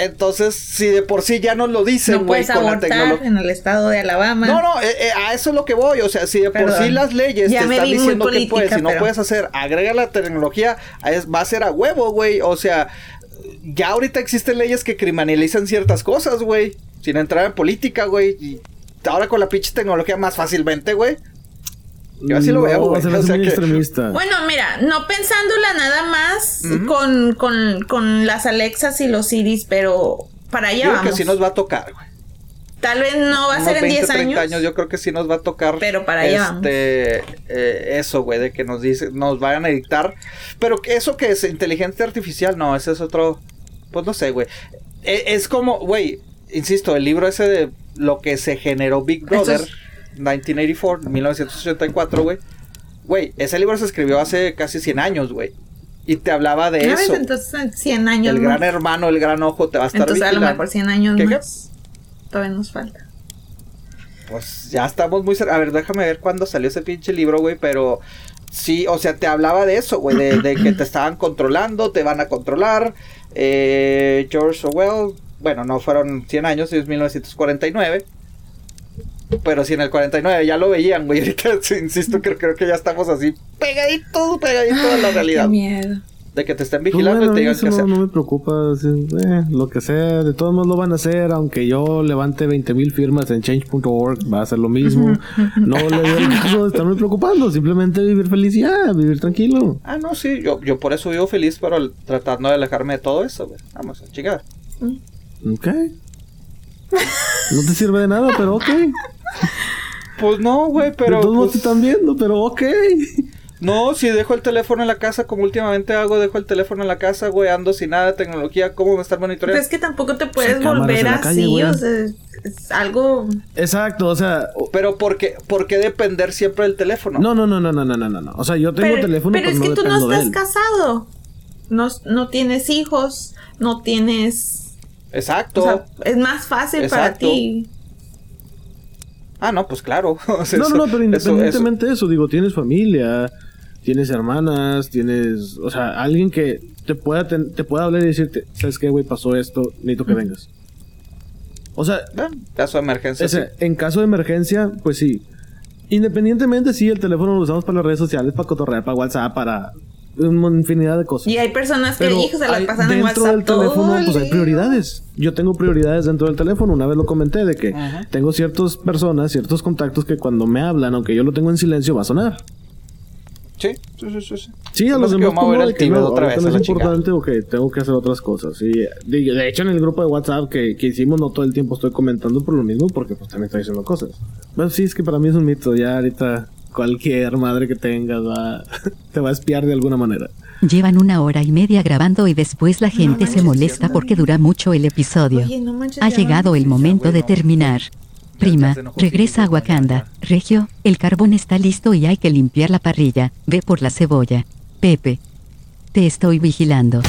Entonces, si de por sí ya nos lo dicen, no puedes con la abortar tecnología. en el estado de Alabama. No, no, eh, eh, a eso es lo que voy. O sea, si de por sí las leyes Ya te están diciendo que puedes y no pero- puedes hacer, agrega la tecnología, es, va a ser a huevo, güey. O sea, ya ahorita existen leyes que criminalizan ciertas cosas, güey. Sin entrar en política, güey. Y ahora con la pinche tecnología más fácilmente, güey. Yo así lo veo, No, güey. me O sea que-. Bueno, mira, no pensándola nada más con, con, con las Alexas y los Iris, pero para allá Yo creo que sí nos va a tocar, güey. Tal vez no va a Unos ser en 20, 10 30 años. yo creo que sí nos va a tocar. Pero para allá este, eh, eso, güey, de que nos dice, nos vayan a dictar. Pero que eso que es inteligencia artificial, no, ese es otro. Pues no sé, güey. E- Es, como, güey, insisto, el libro ese de lo que se generó Big Brother, es- 1984, 1984, güey. Güey, ese libro se escribió hace casi 100 años, güey. Y te hablaba de eso. Entonces, en 100 años el más. gran hermano, el gran ojo te va a estar Entonces, a lo mejor 100 años ¿Qué, qué? más. Todavía nos falta. Pues ya estamos muy cerca. A ver, déjame ver cuándo salió ese pinche libro, güey, pero sí, o sea, te hablaba de eso, güey, de, de que te estaban controlando, te van a controlar. Eh, George Orwell, bueno, no fueron 100 años, es 1949. Pero si en el 49 ya lo veían, güey. Ahorita, insisto, creo, creo que ya estamos así pegaditos, pegaditos a la Qué realidad. miedo. De que te estén Pues vigilando bueno, y te digan eso qué no, hacer. no me preocupa. eh, lo que sea, de todos modos lo van a hacer. Aunque yo levante 20 mil firmas en change.org, va a ser lo mismo. no le doy el caso de estarme preocupando. Simplemente vivir feliz y ya, vivir tranquilo. Ah, no, sí, yo, yo por eso vivo feliz, pero tratando de alejarme de todo eso, güey. Vamos a chingar. Ok. No te sirve de nada, pero ok. Pues no, güey, pero. todos pues, te están viendo, pero ok. No, si dejo el teléfono en la casa, como últimamente hago, dejo el teléfono en la casa, güey, ando sin nada de tecnología, ¿cómo me están Pues monitoreando? es que tampoco te puedes volver así, calle, o sea, es, algo... Exacto, o sea. Pero ¿por qué, ¿por qué depender siempre del teléfono? No, no, no, no, no, no, no, no. O sea, yo tengo Pero, teléfono, pero pero, es que tú no estás casado. No, no tienes hijos, no tienes... Exacto. O sea, es más fácil para ti. ah, no, pues claro. O sea, No, eso- no, no, pero eso- independientemente de eso, digo, tienes familia, tienes hermanas, tienes, o sea, alguien que te pueda, ten- te pueda hablar y decirte, ¿sabes qué, güey? Pasó esto, necesito que vengas. O sea, bueno, caso de emergencia. sí. en caso de emergencia, pues sí. Independientemente, sí, el teléfono lo usamos para las redes sociales, para cotorrear, para WhatsApp, para una infinidad de cosas. Y hay personas que, Pero hijos, se la hay- pasan en dentro WhatsApp del todo teléfono, el pues hay prioridades. Yo tengo prioridades dentro del teléfono. Una vez lo comenté de que Ajá. tengo ciertas personas, ciertos contactos que cuando me hablan, aunque yo lo tengo en silencio, va a sonar. Sí, sí, sí, sí. sí. A No los demás como el de que no, otra vez, no es importante o que tengo que hacer otras cosas. Y de, de hecho en el grupo de WhatsApp que, que hicimos no todo el tiempo estoy comentando por lo mismo porque pues también estoy haciendo cosas. Bueno, sí, es que para mí es un mito. Ya ahorita cualquier madre que tengas va, te va a espiar de alguna manera. Llevan una hora y media grabando y después la gente se manches, molesta sí, porque dura mucho el episodio. Oye, no manches, Ha llegado el momento de terminar. Prima, regresa a Wakanda. Regio, el carbón está listo y hay que limpiar la parrilla. Ve por la cebolla. Pepe. Te estoy vigilando.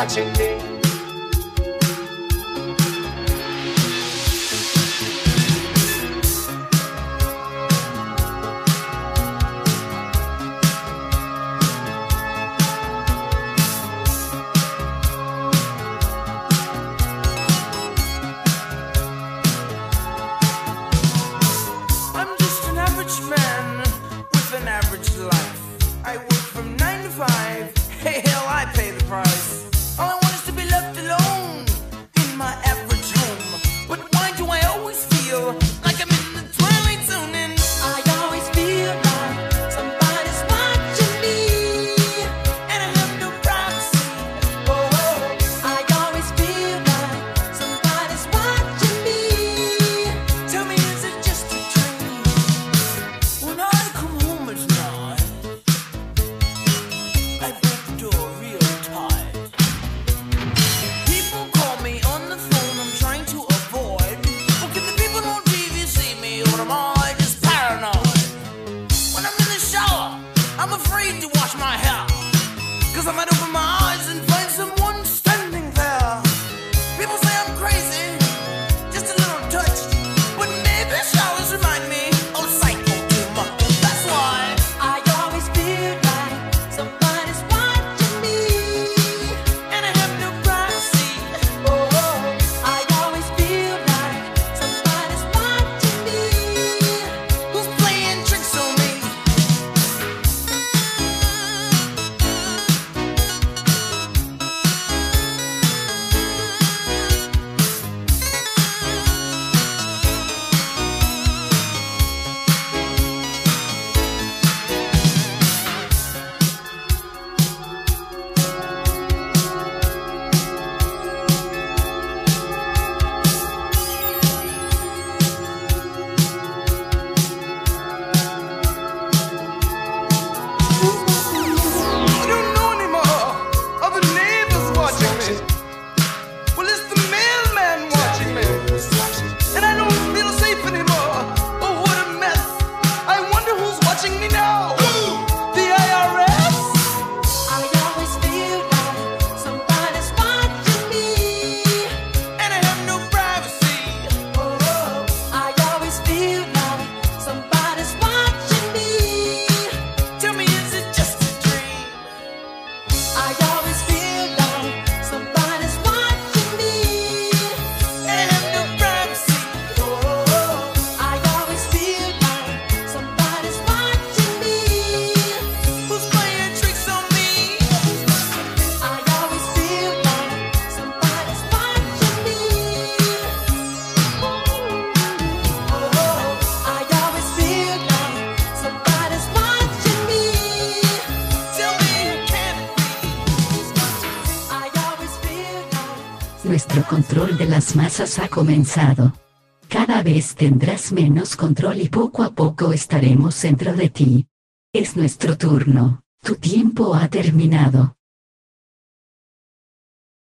Watching me? ha comenzado. Cada vez tendrás menos control y poco a poco estaremos dentro de ti. Es nuestro turno, tu tiempo ha terminado.